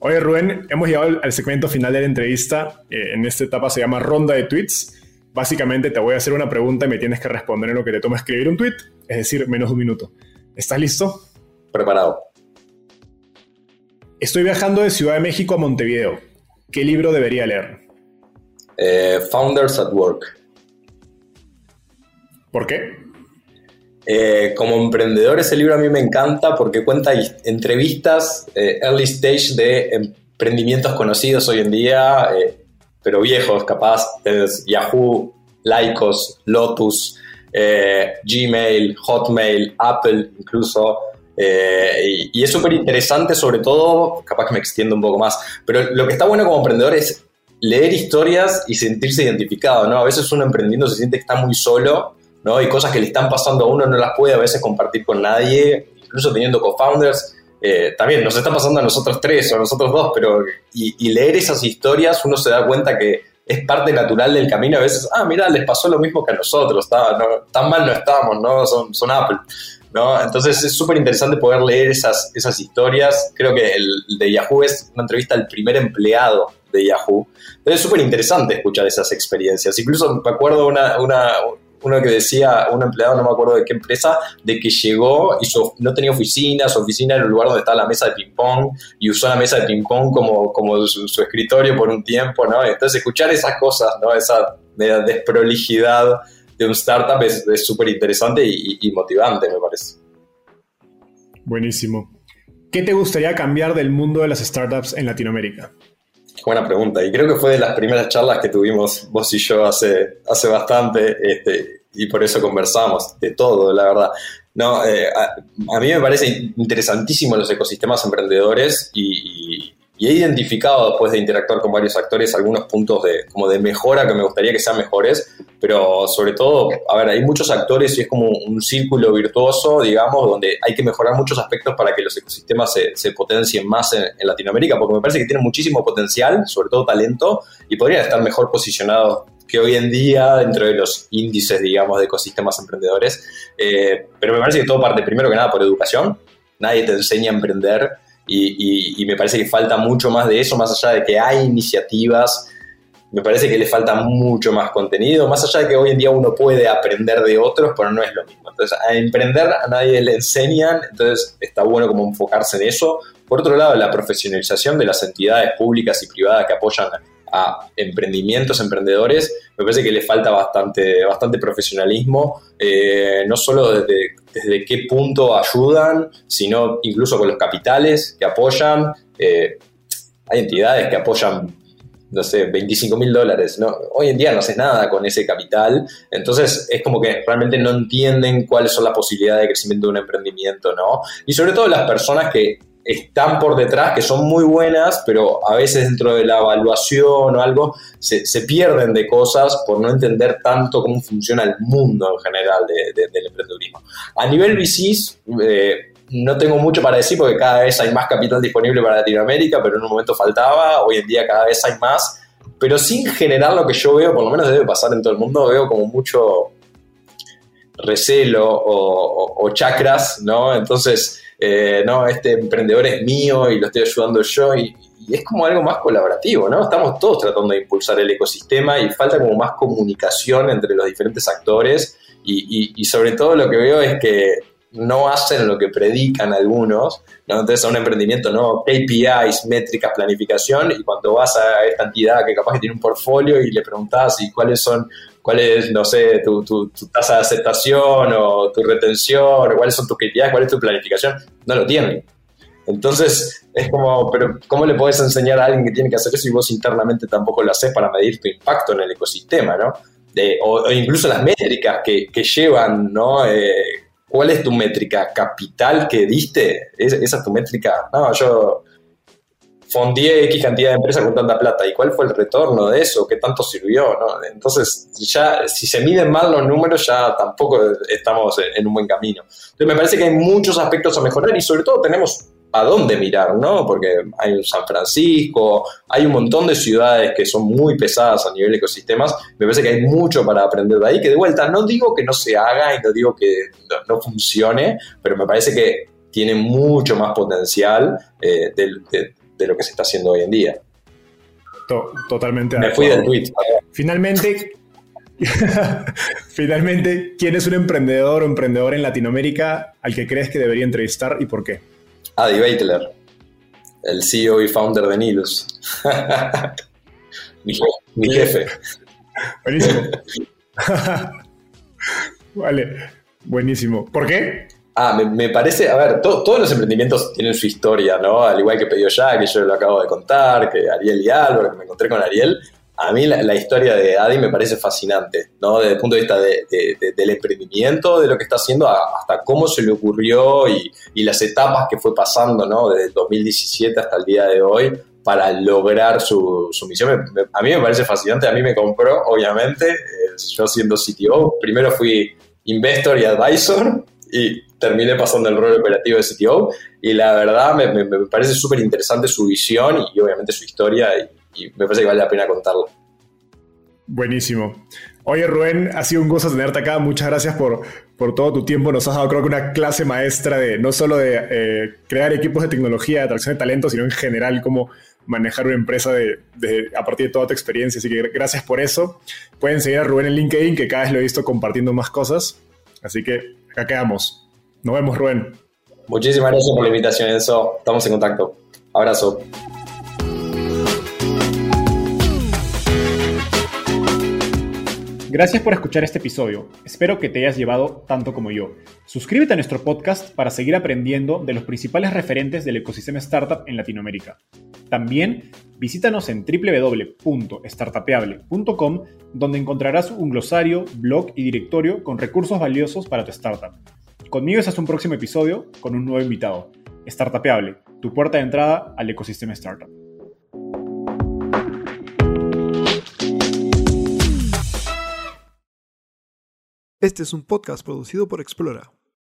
Speaker 3: Oye, Rubén, hemos llegado al segmento final de la entrevista. Eh, en esta etapa se llama ronda de tweets. Básicamente te voy a hacer una pregunta y me tienes que responder en lo que te toma escribir un tweet, es decir, menos de un minuto. ¿Estás listo?
Speaker 2: Preparado.
Speaker 3: Estoy viajando de Ciudad de México a Montevideo. ¿Qué libro debería leer?
Speaker 2: Eh, Founders at Work.
Speaker 3: ¿Por qué?
Speaker 2: Eh, como emprendedor ese libro a mí me encanta porque cuenta entrevistas eh, early stage de emprendimientos conocidos hoy en día, eh, pero viejos, capaz, Yahoo, Lycos, Lotus, Gmail, Hotmail, Apple incluso. y, es súper interesante, sobre todo, capaz que me extiendo un poco más, pero lo que está bueno como emprendedor es leer historias y sentirse identificado, ¿no? A veces uno emprendiendo se siente que está muy solo ¿no? Y cosas que le están pasando a uno no las puede a veces compartir con nadie, incluso teniendo co-founders. Eh, también nos está pasando a nosotros tres o a nosotros dos, pero y, leer esas historias uno se da cuenta que es parte natural del camino. A veces, ah, mira, les pasó lo mismo que a nosotros, tan mal no estamos, ¿no? Son, son Apple. ¿no? Entonces es súper interesante poder leer esas, esas historias. Creo que el, de Yahoo es una entrevista al primer empleado de Yahoo. Entonces es súper interesante escuchar esas experiencias. Incluso me acuerdo una, una, uno que decía, un empleado, no me acuerdo de qué empresa, de que llegó y no tenía oficina, su oficina era el lugar donde estaba la mesa de ping-pong y usó la mesa de ping-pong como, como su, escritorio por un tiempo, ¿no? Entonces, escuchar esas cosas, ¿no? Esa desprolijidad de un startup es súper interesante y motivante, me parece.
Speaker 3: Buenísimo. ¿Qué te gustaría cambiar del mundo de las startups en Latinoamérica?
Speaker 2: Buena pregunta. Y creo que fue de las primeras charlas que tuvimos vos y yo hace, hace bastante, este, y por eso conversamos de todo, la verdad. No, eh, a, mí me parece interesantísimo los ecosistemas emprendedores y, y he identificado después de interactuar con varios actores algunos puntos de, como de mejora que me gustaría que sean mejores, pero sobre todo, a ver, hay muchos actores y es como un círculo virtuoso, digamos, donde hay que mejorar muchos aspectos para que los ecosistemas se, se potencien más en, Latinoamérica, porque me parece que tienen muchísimo potencial, sobre todo talento, y podrían estar mejor posicionados que hoy en día dentro de los índices, digamos, de ecosistemas emprendedores. Eh, pero me parece que todo parte primero que nada por educación. Nadie te enseña a emprender y, me parece que falta mucho más de eso, más allá de que hay iniciativas, me parece que le falta mucho más contenido, más allá de que hoy en día uno puede aprender de otros, pero no es lo mismo. Entonces, a emprender a nadie le enseñan, entonces está bueno como enfocarse en eso. Por otro lado, la profesionalización de las entidades públicas y privadas que apoyan a emprendimientos, emprendedores, me parece que le falta bastante, bastante profesionalismo, eh, no solo desde, desde, qué punto ayudan, sino incluso con los capitales que apoyan. Eh, hay entidades que apoyan, no sé, 25 mil dólares. ¿no? Hoy en día no haces nada con ese capital, entonces es como que realmente no entienden cuáles son las posibilidades de crecimiento de un emprendimiento, ¿no? Y sobre todo las personas que están por detrás, que son muy buenas, pero a veces dentro de la evaluación o algo se, pierden de cosas por no entender tanto cómo funciona el mundo en general del emprendedurismo. A nivel VCs, eh, no tengo mucho para decir porque cada vez hay más capital disponible para Latinoamérica, pero en un momento faltaba, hoy en día cada vez hay más, pero sin generar lo que yo veo, por lo menos debe pasar en todo el mundo, veo como mucho recelo o, o chakras, ¿no? Entonces eh, no, este emprendedor es mío y lo estoy ayudando yo y, es como algo más colaborativo, ¿no? Estamos todos tratando de impulsar el ecosistema y falta como más comunicación entre los diferentes actores y, sobre todo lo que veo es que no hacen lo que predican algunos, ¿no? Entonces a un emprendimiento, ¿no? KPIs, métricas, planificación, y cuando vas a esta entidad que capaz que tiene un portfolio y le preguntas y cuáles son cuál es, no sé, tu, tu, tasa de aceptación o tu retención, o cuáles son tus KPIs, cuál es tu planificación, no lo tienen. Entonces, es como, pero ¿cómo le puedes enseñar a alguien que tiene que hacer eso y vos internamente tampoco lo haces para medir tu impacto en el ecosistema, ¿no? o, incluso las métricas que, llevan, ¿no? Eh, ¿Cuál es tu métrica capital que diste? ¿Esa es tu métrica? No, yo fondié X cantidad de empresas con tanta plata. ¿Y cuál fue el retorno de eso? ¿Qué tanto sirvió? Entonces, ya si se miden mal los números, ya tampoco estamos en un buen camino. Entonces, me parece que hay muchos aspectos a mejorar y sobre todo tenemos a dónde mirar, ¿no? Porque hay un San Francisco, hay un montón de ciudades que son muy pesadas a nivel de ecosistemas. Me parece que hay mucho para aprender de ahí, que de vuelta no digo que no se haga y no digo que no, funcione, pero me parece que tiene mucho más potencial eh, de, lo que se está haciendo hoy en día.
Speaker 3: totalmente.
Speaker 2: Me fui del tweet.
Speaker 3: Finalmente, Finalmente, ¿quién es un emprendedor o emprendedor en Latinoamérica al que crees que debería entrevistar y por qué?
Speaker 2: Adi Beitler, el CEO y founder de Nilus. mi, jefe.
Speaker 3: Buenísimo. vale, buenísimo. ¿Por qué?
Speaker 2: Ah, me, parece, a ver, todos los emprendimientos tienen su historia, ¿no? Al igual que Pedido Ya, que yo lo acabo de contar, que Ariel y Álvaro, que me encontré con Ariel, a mí la, historia de Adi me parece fascinante, ¿no? Desde el punto de vista del emprendimiento, de lo que está haciendo, hasta cómo se le ocurrió y, las etapas que fue pasando, ¿no? Desde el 2017 hasta el día de hoy para lograr su, misión. a mí me parece fascinante, a mí me compró, obviamente, eh, yo siendo CTO, primero fui investor y advisor y terminé pasando el rol operativo de CTO y la verdad me, parece súper interesante su visión y obviamente su historia y, y me parece que vale la pena contarlo.
Speaker 3: Buenísimo. Oye, Rubén, ha sido un gusto tenerte acá. Muchas gracias por, por todo tu tiempo. Nos has dado, creo que, una clase maestra de no solo de eh, crear equipos de tecnología, de atracción de talento, sino en general cómo manejar una empresa de, a partir de toda tu experiencia. Así que gracias por eso. Pueden seguir a Rubén en LinkedIn, que cada vez lo he visto compartiendo más cosas. Así que acá quedamos. Nos vemos, Rubén.
Speaker 2: Muchísimas gracias por la invitación, Enzo. Estamos en contacto. Abrazo.
Speaker 1: Gracias por escuchar este episodio. Espero que te hayas llevado tanto como yo. Suscríbete a nuestro podcast para seguir aprendiendo de los principales referentes del ecosistema startup en Latinoamérica. También visítanos en www.startapeable.com donde encontrarás un glosario, blog y directorio con recursos valiosos para tu startup. Conmigo es hasta un próximo episodio con un nuevo invitado. Startapeable, tu puerta de entrada al ecosistema startup.
Speaker 4: Este es un podcast producido por Explora.